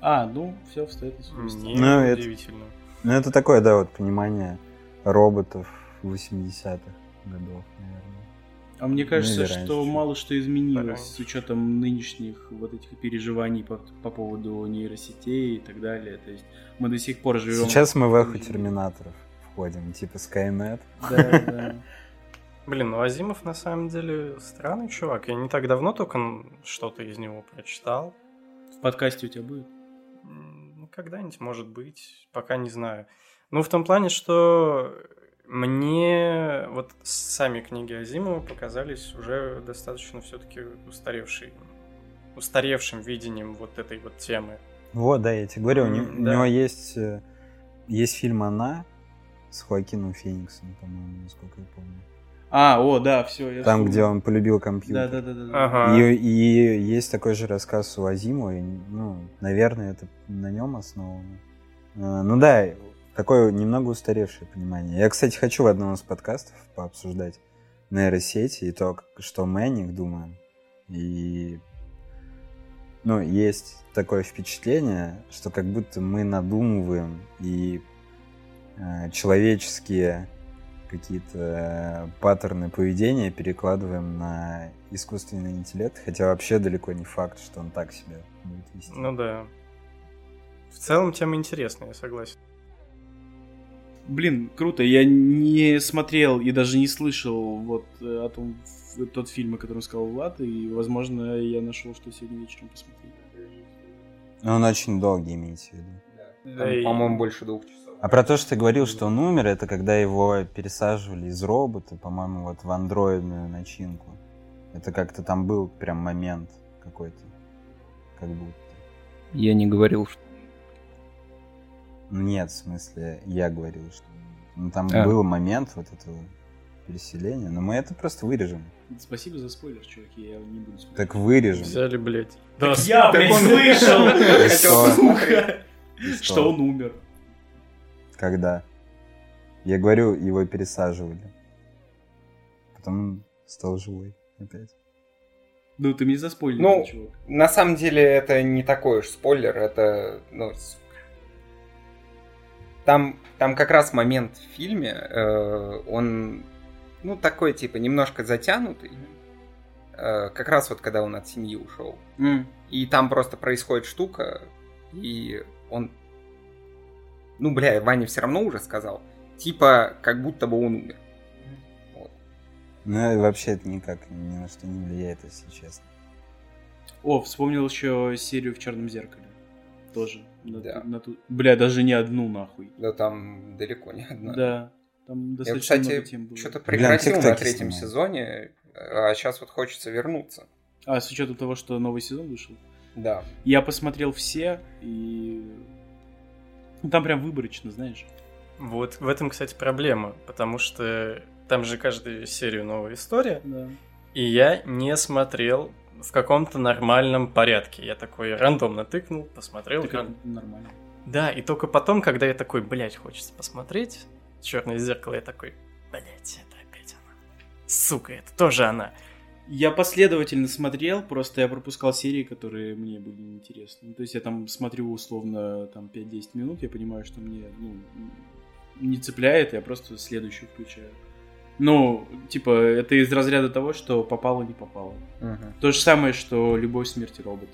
S2: А, ну, все встает на свое место.
S4: Не,
S3: Ну, это-
S4: удивительно.
S3: Ну, это такое, да, вот понимание роботов 80-х годов, наверное.
S2: А мне кажется,
S3: или
S2: что
S3: раньше.
S2: мало что изменилось
S4: Пораньше.
S2: с учетом нынешних вот этих переживаний по, по поводу нейросетей и так далее. То есть мы до сих пор живем...
S3: Сейчас мы в эхо терминаторов входим, типа Skynet.
S2: Да, да. <laughs>
S4: Блин, ну Азимов на самом деле странный чувак. Я не так давно только что-то из него прочитал.
S2: В подкасте у тебя будет?
S4: Ну, когда-нибудь, может быть, пока не знаю. Ну, в том плане, что мне вот сами книги Азимова показались уже достаточно все-таки устаревшей, устаревшим видением вот этой вот темы.
S3: Вот, да, я тебе говорю, у,
S4: М,
S3: у
S4: да.
S3: него есть, э, есть фильм «Она» с Хоакином Фениксом, по-моему, насколько я помню.
S2: А, о, да, все. Я
S3: Там,
S2: вспомнил.
S3: где он полюбил компьютер.
S2: Да, да, да, да.
S4: Ага.
S3: И, и есть такой же рассказ у Азимова, и, ну, наверное, это на нем основано. А, Ну да, такое немного устаревшее понимание. Я, кстати, хочу в одном из подкастов пообсуждать нейросети и то, что мы о них думаем. И ну, есть такое впечатление, что как будто мы надумываем и э, человеческие какие-то э, паттерны поведения перекладываем на искусственный интеллект, хотя вообще далеко не факт, что он так себя будет вести.
S4: Ну да. В целом тема интересная, я согласен.
S2: Блин, круто. Я не смотрел и даже не слышал вот э, о том, тот фильм, о котором сказал Влад, и, возможно, я нашел, что сегодня вечером посмотреть.
S3: Но он очень долгий, имеете в виду.
S4: Да
S1: Там,
S4: и-
S1: по-моему, больше двух часов.
S3: А про то, что ты говорил, что он умер, это когда его пересаживали из робота, по-моему, вот в андроидную начинку. Это как-то там был прям момент какой-то. Как будто.
S1: Я не говорил, что...
S3: Нет, в смысле, я говорил, что... Ну, там
S1: А.
S3: был момент вот этого переселения, но мы это просто вырежем.
S2: Спасибо за спойлер, чуваки, я не буду смотреть.
S3: Так вырежем.
S4: Взяли, блядь.
S2: Так я, блядь,
S3: он-
S2: слышал!
S3: Что?
S2: Он умер.
S3: Когда? Я говорю, его пересаживали. Потом стал живой опять.
S2: Ну, ты мне заспойлерил,
S1: Ну,
S2: чувак.
S1: На самом деле это не такой уж спойлер, это, ну, с- там, там как раз момент в фильме, э, он, ну, такой, типа, немножко затянутый, Э, как раз вот когда он от семьи ушел.
S2: М.
S1: И там просто происходит штука, и он, ну, бля, Ваня все равно уже сказал, типа, как будто бы он умер. Вот.
S3: Ну, и вообще это никак ни на что не влияет, если честно.
S2: О, вспомнил еще серию в Черном зеркале. Тоже. На,
S1: Да.
S2: на ту- Бля, даже не одну нахуй.
S1: Да там далеко не одна.
S2: Да. Там
S1: Я,
S2: достаточно много
S1: кстати,
S2: тем было.
S1: что-то прекратил на
S3: тиктоки
S1: третьем
S3: снимал.
S1: сезоне, а сейчас вот хочется вернуться.
S2: А, с учетом того, что новый сезон вышел.
S1: Да.
S2: Я посмотрел все, и... Ну, там прям выборочно, знаешь.
S4: Вот в этом, кстати, проблема, потому что там же каждую серию новая история,
S2: Да.
S4: и я не смотрел в каком-то нормальном порядке. Я такой рандомно тыкнул, посмотрел.
S2: Это
S4: ран-
S2: нормально.
S4: Да, и только потом, когда я такой, блядь, хочется посмотреть Черное зеркало, я такой, блядь, это опять она. Сука, это тоже она.
S2: Я последовательно смотрел, просто я пропускал серии, которые мне были неинтересны. Ну, То есть я там смотрю условно там 5-10 минут, я понимаю, что мне ну, не цепляет, я просто следующую включаю. Ну, типа, это из разряда того, что попало, не попало. То же самое, что «Любовь, смерть и роботы».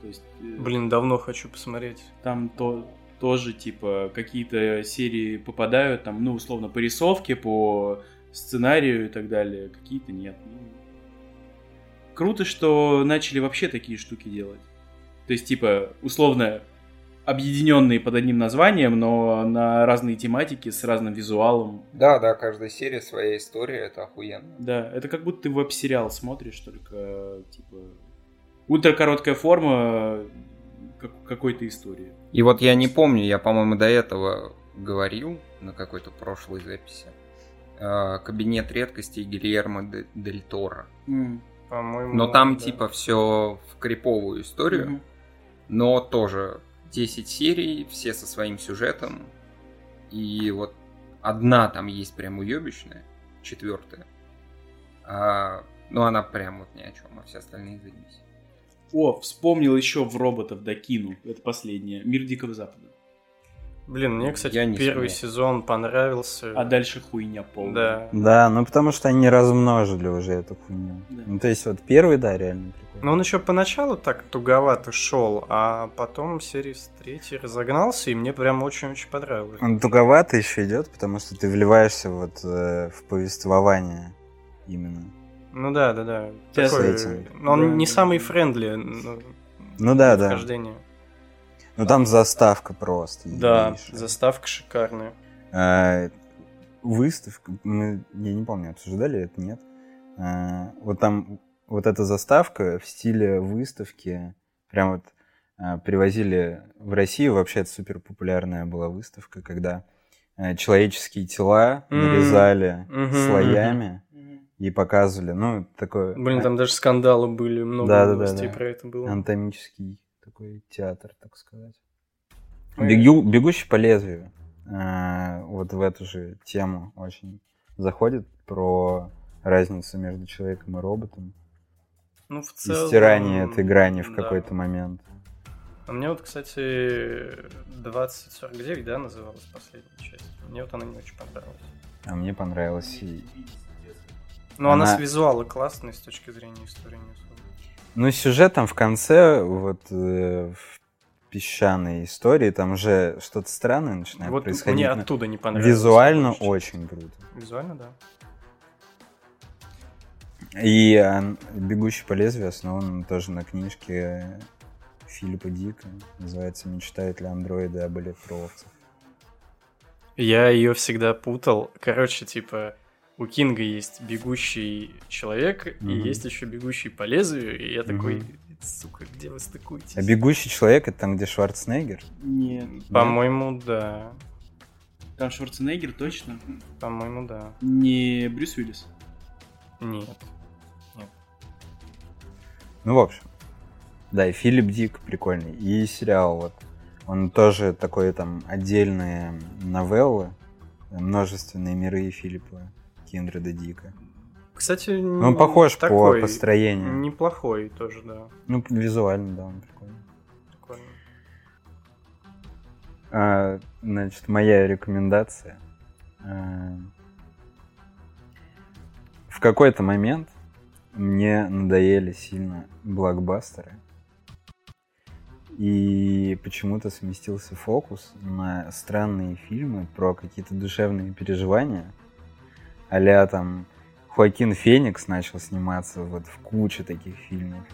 S2: То есть, э,
S4: Блин, давно хочу посмотреть.
S2: там то, тоже, типа, какие-то серии попадают, там, ну, условно, по рисовке, по сценарию и так далее, какие-то нет. Ну, круто, что начали вообще такие штуки делать. То есть, типа, условно, объединенные под одним названием, но на разные тематики, с разным визуалом.
S1: Да, да, каждая серия своя история, это охуенно.
S2: Да, это как будто ты веб-сериал смотришь, только, типа, ультракороткая форма как- какой-то истории.
S1: И вот я не помню, я, по-моему, до этого говорил на какой-то прошлой записи. э, Кабинет редкостей Гильермо де- Дель Торо.
S4: По-моему,
S1: Но там
S4: да.
S1: типа все в криповую историю,
S2: Мгм.
S1: но тоже 10 серий, все со своим сюжетом. И вот одна там есть прям уебищная, четвертая. А, ну она прям вот ни о чем, а все остальные заебись.
S2: О, вспомнил еще в роботов докину. Это последнее. Мир Дикого Запада.
S4: Блин, мне, кстати,
S1: Я не
S4: первый
S1: смотрел.
S4: сезон понравился.
S2: А дальше хуйня полная.
S4: Да.
S3: Да, ну потому что они размножили уже эту хуйню.
S2: Да.
S3: Ну то есть вот первый, да, реально прикольный.
S4: Но он еще поначалу так туговато шел, а потом серии с третьей разогнался, и мне прям очень-очень понравилось.
S3: Он туговато еще идет, потому что ты вливаешься вот э, в повествование именно.
S4: Ну да, да, да. Такой, но он
S2: Да.
S4: не самый френдли Ну
S3: да, да. Ну там заставка просто.
S4: Да,
S3: ебейшая.
S4: заставка шикарная.
S3: А, выставка, мы, я не помню, обсуждали это, нет. А, вот там вот эта заставка в стиле выставки, прям вот а, привозили в Россию, вообще это супер популярная была выставка, когда а, человеческие тела нарезали
S4: Мгм,
S3: слоями и показывали, ну, такое
S4: Блин, там даже скандалы были, много
S3: Да, да, да,
S4: новостей
S3: да.
S4: про это было.
S3: анатомический такой театр, так сказать. Бегу, бегущий по лезвию. а, вот в эту же тему очень заходит про разницу между человеком и роботом.
S4: Ну, в
S3: И
S4: целом...
S3: стирание этой грани в
S4: да.
S3: какой-то момент.
S4: А мне вот, кстати, 2049, да, называлась последняя часть. Мне вот она не очень понравилась.
S3: А мне понравилось. И...
S4: Но она,
S3: Она-
S4: с визуала классная с точки зрения истории не особо.
S3: Ну, сюжет там в конце, вот э, в песчаной истории, там уже что-то странное начинает
S4: вот
S3: происходить.
S4: мне оттуда не понравилось.
S3: Визуально очень круто.
S4: Визуально, да.
S3: И а, «Бегущий по лезвию» основан тоже на книжке Филиппа Дика. Называется «Мечтают ли андроиды об электроовцах».
S4: Я ее всегда путал. Короче, типа, у Кинга есть бегущий человек, и
S3: Мгм.
S4: есть еще бегущий по лезвию, и я такой,
S3: Мгм.
S4: сука, где вы стыкуетесь?
S3: А «Бегущий человек» — это там, где Шварценеггер?
S2: Нет.
S4: По-моему, да.
S2: Там Шварценеггер точно.
S4: По-моему, да.
S2: Не Брюс Уиллис.
S4: Нет.
S3: Ну, в общем. Да, и Филипп Дик прикольный. И сериал вот. Он тоже такой там отдельные новеллы, множественные миры Филиппа Киндреда Дика.
S4: Кстати,
S3: он похож по
S4: такой,
S3: построению.
S4: Неплохой тоже, да.
S3: Ну, визуально, да, он прикольный.
S4: Прикольно.
S3: А, значит, моя рекомендация. А, В какой-то момент мне надоели сильно блокбастеры. И почему-то сместился фокус на странные фильмы про какие-то душевные переживания. А там Хоакин Феникс начал сниматься вот в куче таких фильмов.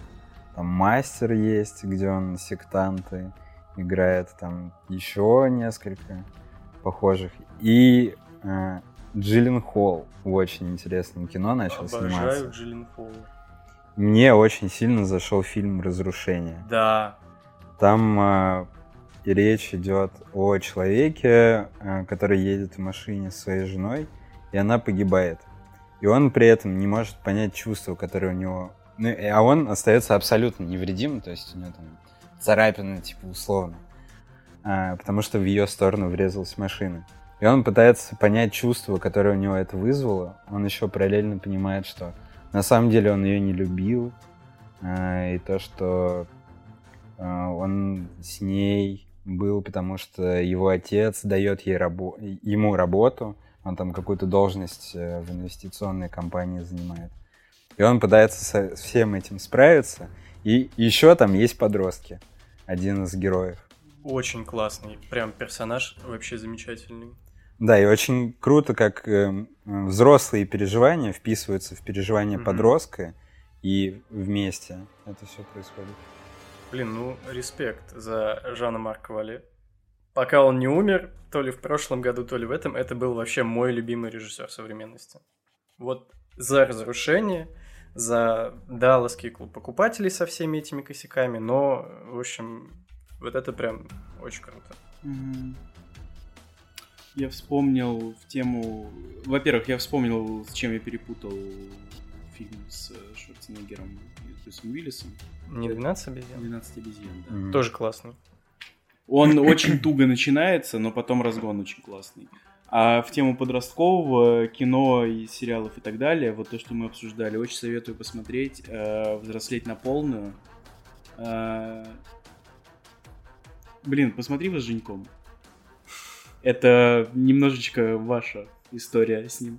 S3: Там Мастер есть, где он сектанты играет, там еще несколько похожих. И э, Джиллен Холл в очень интересном кино начал
S4: Обожаю
S3: сниматься.
S4: Джиллин Холл.
S3: Мне очень сильно зашел фильм «Разрушение».
S4: Да.
S3: Там э, речь идет о человеке, э, который едет в машине со своей женой, и она погибает. И он при этом не может понять чувства, которые у него... Ну, а он остается абсолютно невредимым, то есть у него там царапины, типа, условно. А, потому что в ее сторону врезалась машина. И он пытается понять чувства, которые у него это вызвало. Он еще параллельно понимает, что на самом деле он ее не любил. а, и то, что а, он с ней был, потому что его отец дает ей рабо- ему работу, он там какую-то должность э, в инвестиционной компании занимает. И он пытается со всем этим справиться. И еще там есть подростки, один из героев.
S4: Очень классный. Прям персонаж вообще замечательный.
S3: Да, и очень круто, как э, взрослые переживания вписываются в переживания
S4: Мгм.
S3: подростка, и вместе это все происходит.
S4: Блин, ну, респект за Жана Марка Вале. Пока он не умер, то ли в прошлом году, то ли в этом, это был вообще мой любимый режиссер современности. Вот за разрушение, за Далласский клуб покупателей со всеми этими косяками, но, в общем, вот это прям очень круто.
S2: Я вспомнил в тему... Во-первых, я вспомнил, с чем я перепутал фильм с Шварценеггером и Брюсом Уиллисом.
S4: Не 12 обезьян?
S2: «12 обезьян», да.
S3: Мгм.
S4: Тоже классный.
S2: Он <coughs> очень туго начинается, но потом разгон очень классный. А в тему подросткового кино и сериалов и так далее, вот то, что мы обсуждали, очень советую посмотреть э, «Взрослеть на полную». Э, Блин, посмотри «Вас с Женьком». Это немножечко ваша история с ним.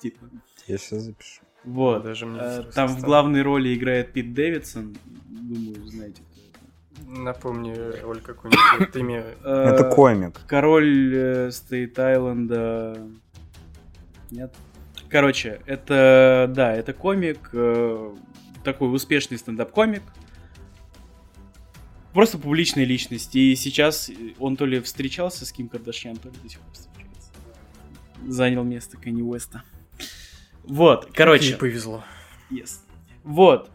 S2: Типа.
S3: Я сейчас запишу.
S2: Вот.
S4: Даже мне
S2: Э,
S4: интересно
S2: Там в главной роли играет Пит Дэвидсон. Думаю, знаете.
S4: Напомни роль какую-нибудь. Мне...
S2: Э, <coughs>
S3: Это комик.
S2: Король э, Стейт Айленда. Нет. Короче, это да, это комик, э, такой успешный стендап-комик. Просто публичная личность. И сейчас он то ли встречался с Ким Кардашьян, то ли до сих пор встречается. Занял место Кенни Уэста. Вот, короче.
S4: Ей повезло.
S2: Yes. Вот.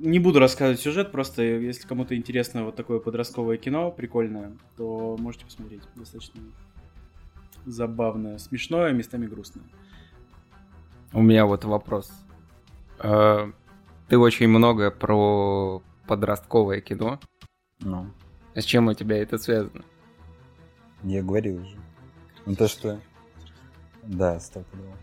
S2: Не буду рассказывать сюжет, просто если кому-то интересно вот такое подростковое кино, прикольное, то можете посмотреть. Достаточно забавное, смешное, местами грустное.
S1: У меня вот вопрос. Э, Ты очень много про подростковое кино.
S3: Ну,
S1: С чем у тебя это связано?
S3: я говорил уже. Ну то, что... Да, стопудово.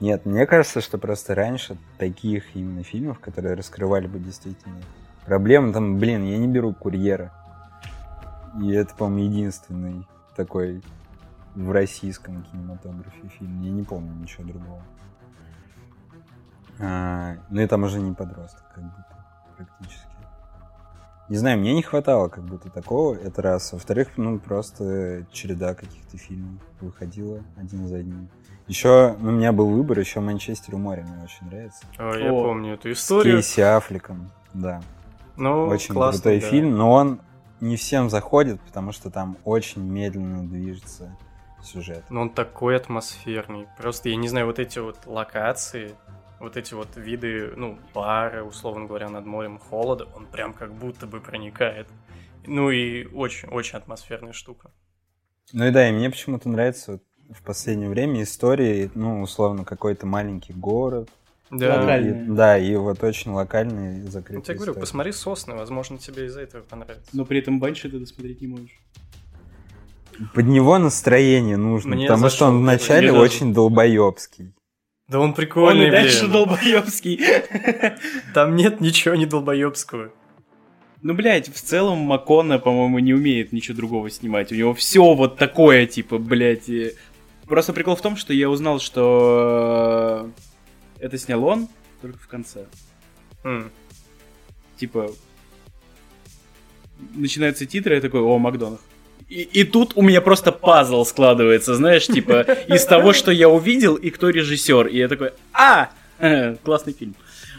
S3: Нет, мне кажется, что просто раньше таких именно фильмов, которые раскрывали бы действительно проблемы, там, блин, я не беру курьера. И это, по-моему, единственный такой в российском кинематографе фильм. Я не помню ничего другого. А, ну и там уже не подросток, как будто, практически. Не знаю, мне не хватало как будто такого, это раз. Во-вторых, ну просто череда каких-то фильмов выходила один за одним. Еще, у меня был выбор, еще Манчестер у моря мне очень нравится.
S4: О, я
S2: О.
S4: помню эту
S3: С
S4: историю.
S3: Кейси Аффлеком, да.
S4: Ну,
S3: очень
S4: классный,
S3: крутой
S4: да.
S3: фильм, но он не всем заходит, потому что там очень медленно движется сюжет.
S4: Но он такой атмосферный. Просто, я не знаю, вот эти вот локации, вот эти вот виды, ну, бары, условно говоря, над морем холода, он прям как будто бы проникает. Ну и очень-очень атмосферная штука.
S3: Ну и да, и мне почему-то нравится вот в последнее время истории, ну, условно, какой-то маленький город.
S4: Да.
S2: Локальный.
S3: И- да, и вот очень локальные
S4: Я
S3: закрытые
S4: тебе говорю,
S3: истории.
S4: посмотри «Сосны», возможно, тебе из-за этого понравится.
S2: Но при этом Банши ты досмотреть не можешь.
S3: Под него настроение нужно,
S4: Мне
S3: потому что он вначале очень долбоебский.
S4: Да он
S2: Он
S4: прикольный,
S2: и дальше
S4: блин.
S2: долбоебский.
S4: Там нет ничего не долбоебского.
S2: Ну, блядь, в целом Макона, по-моему, не умеет ничего другого снимать. У него все вот такое, типа, блядь. Просто прикол в том, что я узнал, что э, это снял он только в конце.
S4: М.
S2: Типа, начинаются титры, я такой, о, Макдонах. И, и тут у меня просто пазл складывается, знаешь, типа, из того, что я увидел, и кто режиссер. И я такой, а, <laughs> классный фильм.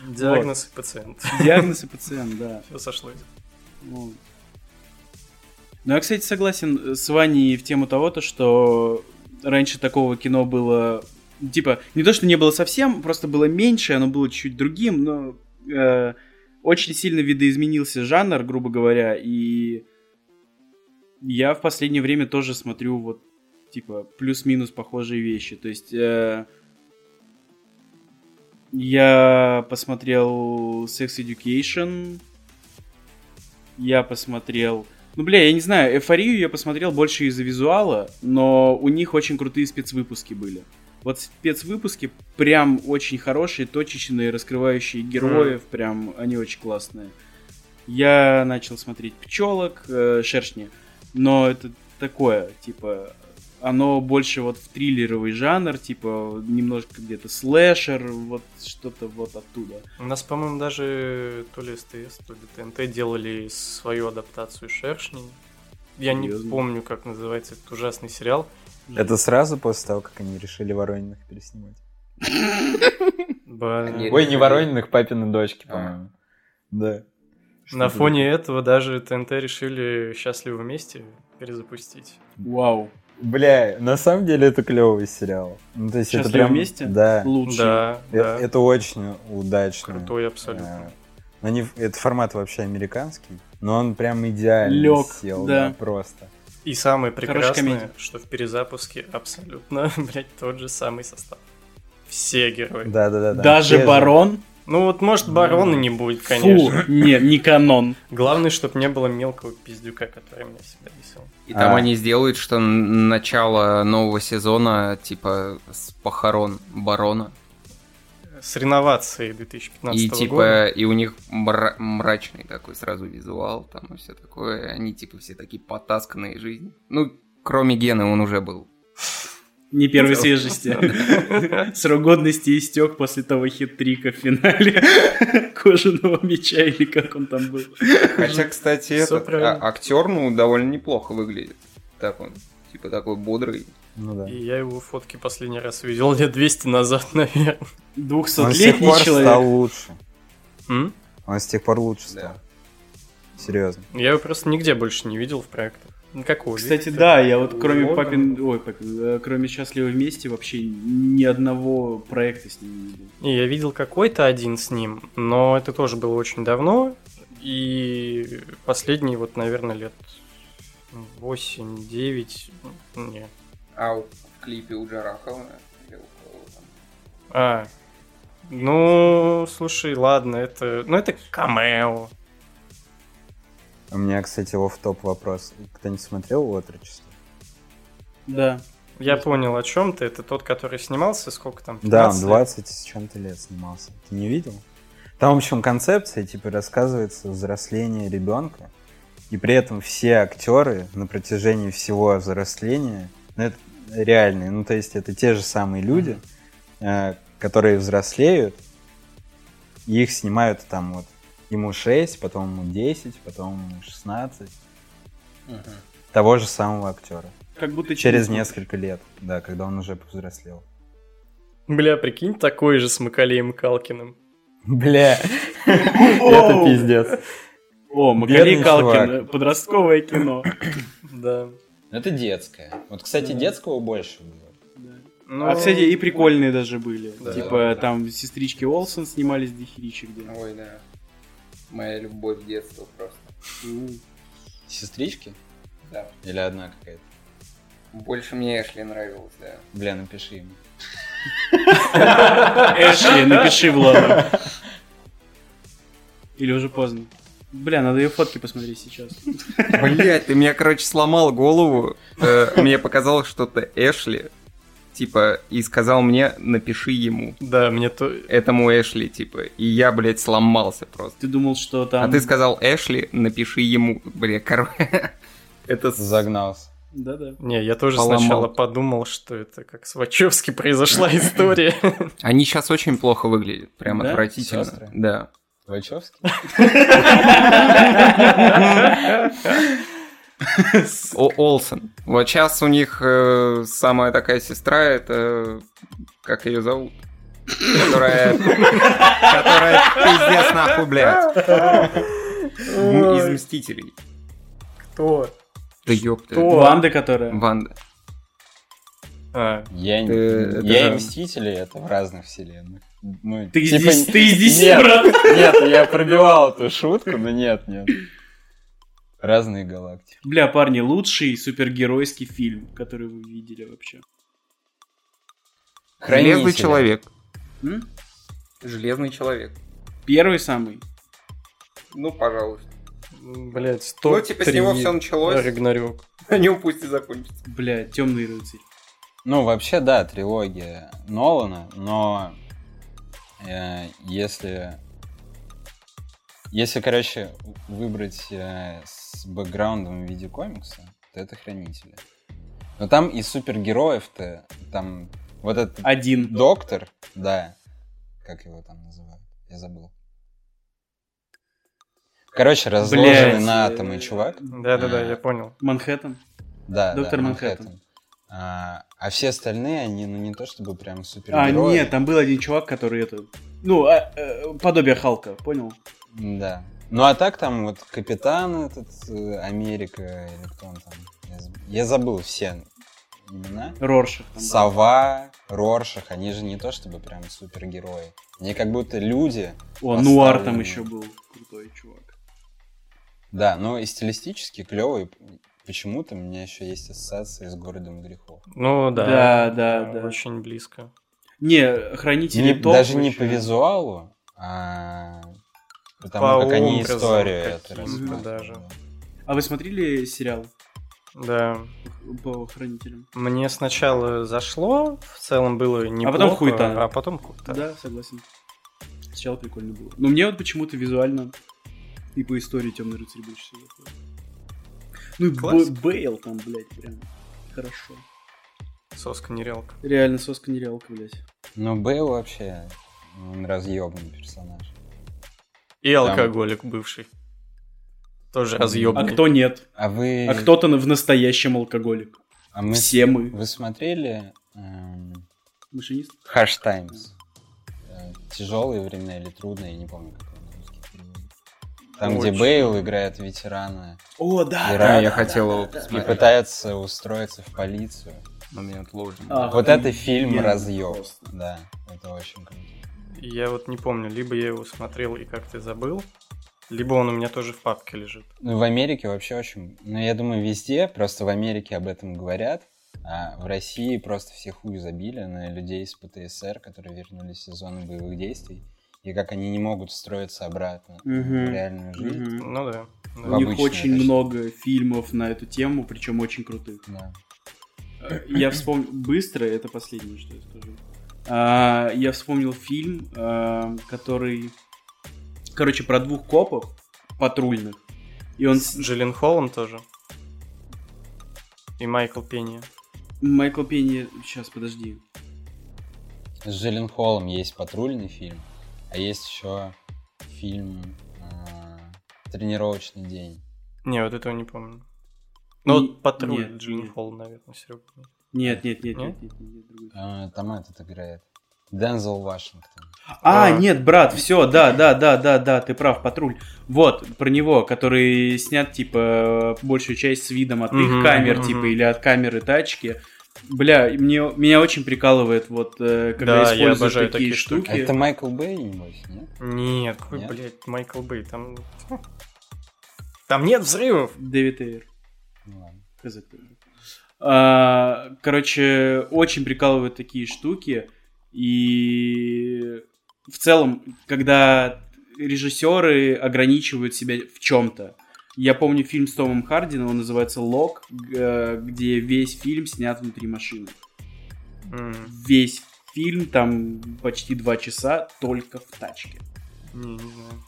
S4: Диагноз и пациент.
S2: Диагноз и пациент, да.
S4: Все сошлось.
S2: Вот. Ну, я, кстати, согласен с Ваней в тему того, то, что раньше такого кино было... Типа, не то, что не было совсем, просто было меньше, оно было чуть-чуть другим, но э, очень сильно видоизменился жанр, грубо говоря, и я в последнее время тоже смотрю вот, типа, плюс-минус похожие вещи. То есть... э, я посмотрел Sex Education, я посмотрел... Ну, бля, я не знаю, эйфорию я посмотрел больше из-за визуала, но у них очень крутые спецвыпуски были. Вот спецвыпуски прям очень хорошие, точечные, раскрывающие героев, прям они очень классные. Я начал смотреть пчелок, э, шершни, но это такое, типа, оно больше вот в триллеровый жанр, типа, немножко где-то слэшер, вот что-то вот оттуда.
S4: У нас, по-моему, даже то ли СТС, то ли ТНТ делали свою адаптацию «Шершней». Я не
S2: Серьезно?
S4: помню, как называется этот ужасный сериал.
S3: Это сразу после того, как они решили Ворониных переснимать? Ой, не Ворониных, папины дочки,
S1: А.
S3: по-моему. Да.
S4: На фоне этого даже ТНТ решили «Счастливы вместе» перезапустить.
S2: Вау.
S3: Бля, на самом деле это клевый сериал. Ну, то есть это
S2: «Счастливы
S3: прям...
S2: вместе»?
S3: Да.
S2: Лучше.
S4: Да,
S3: Э-
S4: да.
S3: Это очень удачно.
S4: Крутой абсолютно.
S3: Э, Они, это формат вообще американский, но он прям идеально
S2: Лёг,
S3: сел,
S2: да.
S3: да, просто.
S4: И самое прекрасное, что в перезапуске абсолютно, <laughs> блядь, тот же самый состав. Все герои.
S3: Да, да, да. да.
S2: Даже
S3: Те же.
S4: Ну вот, может, барона не будет,
S2: Фу,
S4: конечно.
S2: не, не канон.
S4: Главное, чтобы не было мелкого пиздюка, который меня всегда бесил.
S1: И там
S3: А.
S1: они сделают, что начало нового сезона, типа, с похорон барона.
S4: С реновацией 2015
S1: И типа,
S4: года.
S1: и у них мра- мрачный такой сразу визуал, там и все такое. Они типа все такие потасканные жизни. Ну, Кроме Гены он уже был.
S2: Не первой свежести. <laughs> Срок годности истек после того хит-трика в финале <laughs> кожаного меча или как он там был.
S1: Хотя, кстати, этот а- актер, ну, довольно неплохо выглядит. Так он, типа такой бодрый.
S3: Ну да.
S4: И я его фотки последний раз видел лет 200 назад, <laughs> наверное.
S3: Он с тех
S2: 200-летний
S3: пор стал
S2: человек.
S3: лучше.
S4: М?
S3: Он с тех пор лучше
S1: Да.
S3: стал. Серьезно.
S4: Я его просто нигде больше не видел в проектах. Никакого.
S2: Кстати,
S4: видите?
S2: да, я вот кроме
S4: Логан.
S2: папин, ой, папин, э, кроме счастливы вместе вообще ни одного проекта с ним не видел.
S4: Не, я видел какой-то один с ним, но это тоже было очень давно. И последний, вот, наверное, лет 8-9. Не.
S1: А в клипе у Джарахова или у кого там?
S4: А. Ну, слушай, ладно, это. Ну, это камео.
S3: У меня, кстати, в топ вопрос. Кто-нибудь смотрел «Отрочество»?
S2: Да.
S4: Я понял, о чем ты. Это тот, который снимался, сколько там?
S3: Да, он
S4: 15 лет?
S3: 20 с чем-то лет снимался. Ты не видел? Там, в общем, концепция, типа, рассказывается взросление ребенка, и при этом все актеры на протяжении всего взросления, ну, это реальные, ну, то есть это те же самые люди, э, которые взрослеют, и их снимают там вот ему 6, потом ему 10, потом ему 16, того же самого актера.
S2: Как будто
S3: Через
S2: через
S3: несколько лет, да, когда он уже повзрослел.
S4: Бля, прикинь, такой же с Макалеем Калкиным.
S3: Бля,
S2: Это
S3: пиздец.
S2: О, Макалей Калкин, подростковое кино. <coughs>
S4: Да.
S3: Это детское. Вот, кстати, детского больше было.
S4: Ну,
S2: А, кстати, и прикольные даже были.
S4: Да.
S2: Типа, там сестрички Олсен снимались дохерища где.
S1: Ой, да. Моя любовь детства просто.
S2: Ну,
S3: Сестрички?
S1: Да.
S3: Или одна какая-то?
S1: Больше мне Эшли нравилась, да.
S3: Бля, напиши ему.
S2: Эшли, напиши Владу. Или уже поздно. Бля, надо ее фотки посмотреть сейчас.
S1: Блять, ты меня, короче, сломал голову. Э, Мне показалось что-то Эшли. Типа, и сказал мне, напиши ему.
S4: Да, мне то...
S1: Этому Эшли, типа. И я, блядь, сломался просто.
S2: Ты думал, что там...
S1: А ты сказал Эшли, напиши ему. Бля, короче. <laughs> Это
S3: Загнался.
S2: Да-да.
S4: Не, я тоже
S1: Поломал.
S4: сначала подумал, что это как с Вачовски произошла <laughs> история.
S1: Они сейчас очень плохо выглядят. Прям
S2: Да?
S1: отвратительно. Да.
S3: Вачовский? <laughs>
S1: О- Олсен. Вот сейчас у них э, самая такая сестра, это... Как ее зовут? Которая... Которая пиздец нахуй, блядь. Из Мстителей.
S4: Кто?
S1: Да ёпта.
S4: Кто?
S2: Ванда, которая...
S1: Ванда.
S4: А,
S3: Я,
S1: Ты- это
S3: я
S1: же-
S3: и Мстители, это в разных вселенных. Ну,
S2: Ты
S3: типа,
S2: здесь, ты здесь,
S3: нет,
S2: брат.
S3: Нет, я пробивал эту шутку, но нет, нет. Разные галактики.
S2: Бля, парни, лучший супергеройский фильм, который вы видели вообще.
S1: Железный
S3: Хранители.
S1: человек.
S2: М?
S1: Железный человек.
S2: Первый самый.
S1: Ну, пожалуйста.
S4: блядь,
S1: Ну, типа, с него
S4: 103
S1: все началось.
S4: Рагнарёк.
S1: На нем пусть и закончится.
S2: Бля, темный рыцарь.
S3: Ну, вообще, да, трилогия Нолана, но э, если... Если, короче, выбрать э, с бэкграундом в виде комикса, то это Хранители. Но там и супергероев-то, там вот этот
S2: Один.
S3: доктор, да, как его там называют, я забыл. Короче, разложенный
S2: Блядь,
S3: на атомы чувак.
S4: Да-да-да,
S3: А.
S4: я понял.
S2: Манхэттен.
S3: Да,
S2: Доктор
S3: да,
S2: Манхэттен.
S3: А, а все остальные, они, ну, не то чтобы прям
S2: А,
S3: супергерои.
S2: нет, там был один чувак, который это... Ну, а, э, подобие Халка, понял?
S3: Да. Ну а так там вот капитан этот, э, Америка, или кто он там, я, заб- я забыл все имена.
S2: Роршах. там.
S3: Сова, Роршах, они же не то чтобы прям супергерои. Они как будто люди.
S2: О, Нуар там еще был. Крутой чувак.
S3: Да, но и стилистически клевый. Почему-то у меня еще есть ассоциация с городом грехов.
S4: Ну да.
S2: Да, да, да.
S4: Очень близко.
S2: Не, хранители
S3: Не-
S2: топ
S3: даже не
S2: вообще.
S3: по визуалу, а потому
S4: По
S3: как они историю это
S4: даже.
S3: да.
S2: А вы смотрели сериал
S4: Да.
S2: по хранителям?
S4: Мне сначала зашло, в целом было неплохо,
S2: потом хуета.
S4: а потом хуета.
S2: Да, согласен. Сначала прикольно было. Но мне вот почему-то визуально и по истории Темный рыцарь больше всего заходит. Ну и. Бейл там, блядь, прям. Хорошо.
S4: Соска-нерялка.
S2: Реально соска-нерялка, блядь.
S3: Ну, Бейл вообще он разъебный персонаж.
S4: И алкоголик бывший. Тоже разъебный.
S2: А кто нет?
S3: А вы...
S2: А кто-то в настоящем алкоголик.
S3: А мы...
S2: Все мы.
S3: Вы смотрели эм,
S2: Машинист?
S3: Хаш Таймс? Э, Тяжелые времена или трудные, я не помню, как он на русский переводится. Там, где. Бейл играет ветерана
S2: О, да,
S3: И
S2: да,
S1: я
S2: да,
S1: хотел
S2: да,
S1: его
S2: да,
S3: и
S2: да.
S3: пытается устроиться в полицию.
S1: Но мне отложено.
S2: А,
S3: вот это фильм
S2: просто.
S3: Да, это очень круто.
S4: Я вот не помню, либо я его смотрел и как-то забыл, либо он у меня тоже в папке лежит.
S3: Ну, в Америке вообще очень... Ну, я думаю, везде, просто в Америке об этом говорят, а в России просто все хуй забили на людей из ПТСР, которые вернулись из зоны боевых действий, и как они не могут встроиться обратно
S2: Мгм.
S3: в реальную жизнь.
S2: Мгм.
S4: Ну да.
S2: У
S4: да.
S2: Них очень
S3: точнее.
S2: много фильмов на эту тему, причем очень крутых.
S3: Да.
S2: Э, Я вспомнил быстро, это последнее, что я скажу. А, Я вспомнил фильм, а, который, короче, про двух копов патрульных. И он
S4: С Джиллен Холлом тоже. И Майкл Пенни.
S2: Майкл Пенни, сейчас, подожди.
S3: С Джилленхолом есть патрульный фильм, а есть еще фильм а, «Тренировочный день».
S4: Не, вот этого не помню. Ну,
S2: Не-
S4: вот патруль Джиллен. Холл, наверное, Серега.
S2: Нет, нет, нет,
S4: Нет?
S2: нет, нет.
S3: А, там этот играет. Дензел Вашингтон.
S2: А,
S4: А.
S2: нет, брат, все, да, да, да, да, да, ты прав, патруль. Вот, про него, который снят, типа, большую часть с видом от их камер, типа, или от камеры тачки. Бля, мне, меня очень прикалывает, вот, э, когда
S4: Да, я
S2: используют
S4: обожаю
S2: такие,
S4: такие
S2: штуки.
S3: Это Майкл Бэй, небось, нет?
S4: Нет, какой,
S3: Нет?
S4: блядь, Майкл Бэй, там... <laughs> Там нет взрывов!
S2: Дэвид Эйр.
S3: Ну ладно.
S2: Хз, кто это. А, Короче, очень прикалывают такие штуки. И в целом, когда режиссеры ограничивают себя в чем-то. Я помню фильм с Томом Хардином, он называется «Лок», где весь фильм снят внутри машины.
S4: М,
S2: Весь фильм, там почти два часа, только в тачке.
S4: Не, не знаю.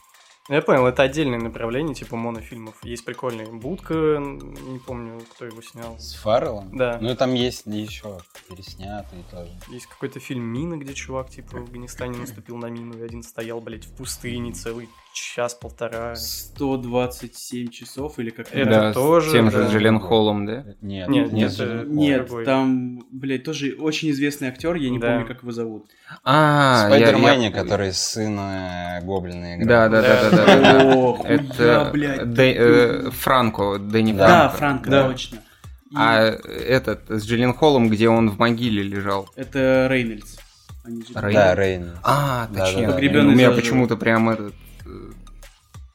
S4: Ну, Я понял, это отдельное направление, типа монофильмов. Есть прикольный Будка, не помню, кто его снял.
S3: С Фарреллом?
S4: Да.
S3: Ну, там есть еще переснятые тоже.
S4: Есть какой-то фильм «Мина», где чувак, типа, в Афганистане наступил на мину, и один стоял, блядь, в пустыне целый час-полтора.
S2: 127 часов или как
S4: Это
S1: да,
S4: тоже,
S1: с тем
S4: да.
S1: же Джилен Холлом, да?
S3: Нет,
S4: Нет,
S3: не
S4: это-.
S2: Нет,
S4: другой.
S2: там, блядь, тоже очень известный актер, я не
S4: Да.
S2: помню, как его зовут.
S1: А,
S3: В
S1: я-
S3: Спайдермене, который сын э, Гоблина играет.
S1: Да, да, да, да, да, да, да.
S2: О, хуя,
S1: Это
S2: блядь.
S1: Дэ- э, Франко, Дэнни
S2: Да,
S1: Франко.
S2: Франко,
S4: Да.
S2: точно. И
S1: А этот с Джилен Холлом, где он в могиле лежал.
S2: Это Рейнольдс.
S3: Да, Рейн.
S1: А, точнее.
S3: да, да.
S2: Погребенный
S1: У меня почему-то прям этот...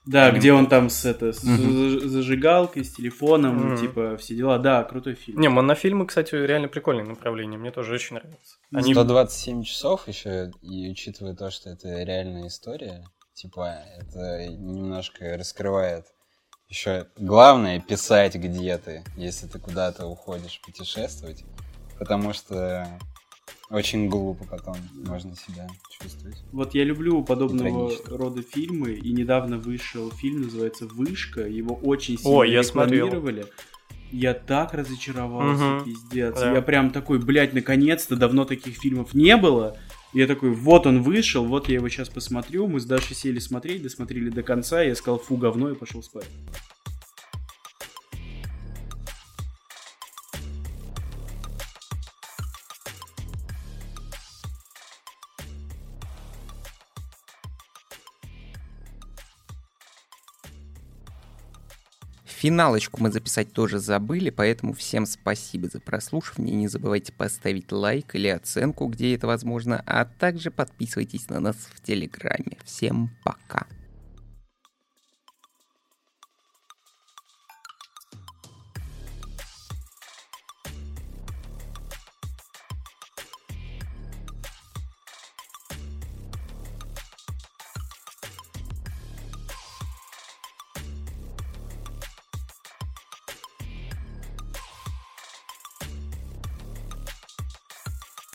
S2: Да, где он там с, это, с заж- зажигалкой, с телефоном,
S4: Мгм.
S2: типа, все дела. Да, крутой фильм.
S4: Не, монофильмы, кстати, реально прикольное направление, мне тоже очень нравится. Они
S3: 127 часов еще, и учитывая то, что это реальная история, типа, это немножко раскрывает еще главное писать где ты, если ты куда-то уходишь путешествовать, потому что очень глупо потом можно себя чувствовать.
S2: Вот я люблю подобного рода фильмы, и недавно вышел фильм, называется «Вышка», его очень сильно
S4: О, я смотрел.
S2: рекламировали. Я так разочаровался,
S4: Мгм.
S2: пиздец.
S4: Да.
S2: Я прям такой, блядь, наконец-то, давно таких фильмов не было. Я такой, вот он вышел, вот я его сейчас посмотрю. Мы с Дашей сели смотреть, досмотрели до конца, я сказал, фу, говно, и пошел спать.
S1: Финалочку мы записать тоже забыли, поэтому всем спасибо за прослушивание. Не забывайте поставить лайк или оценку, где это возможно, а также подписывайтесь на нас в Телеграме. Всем пока!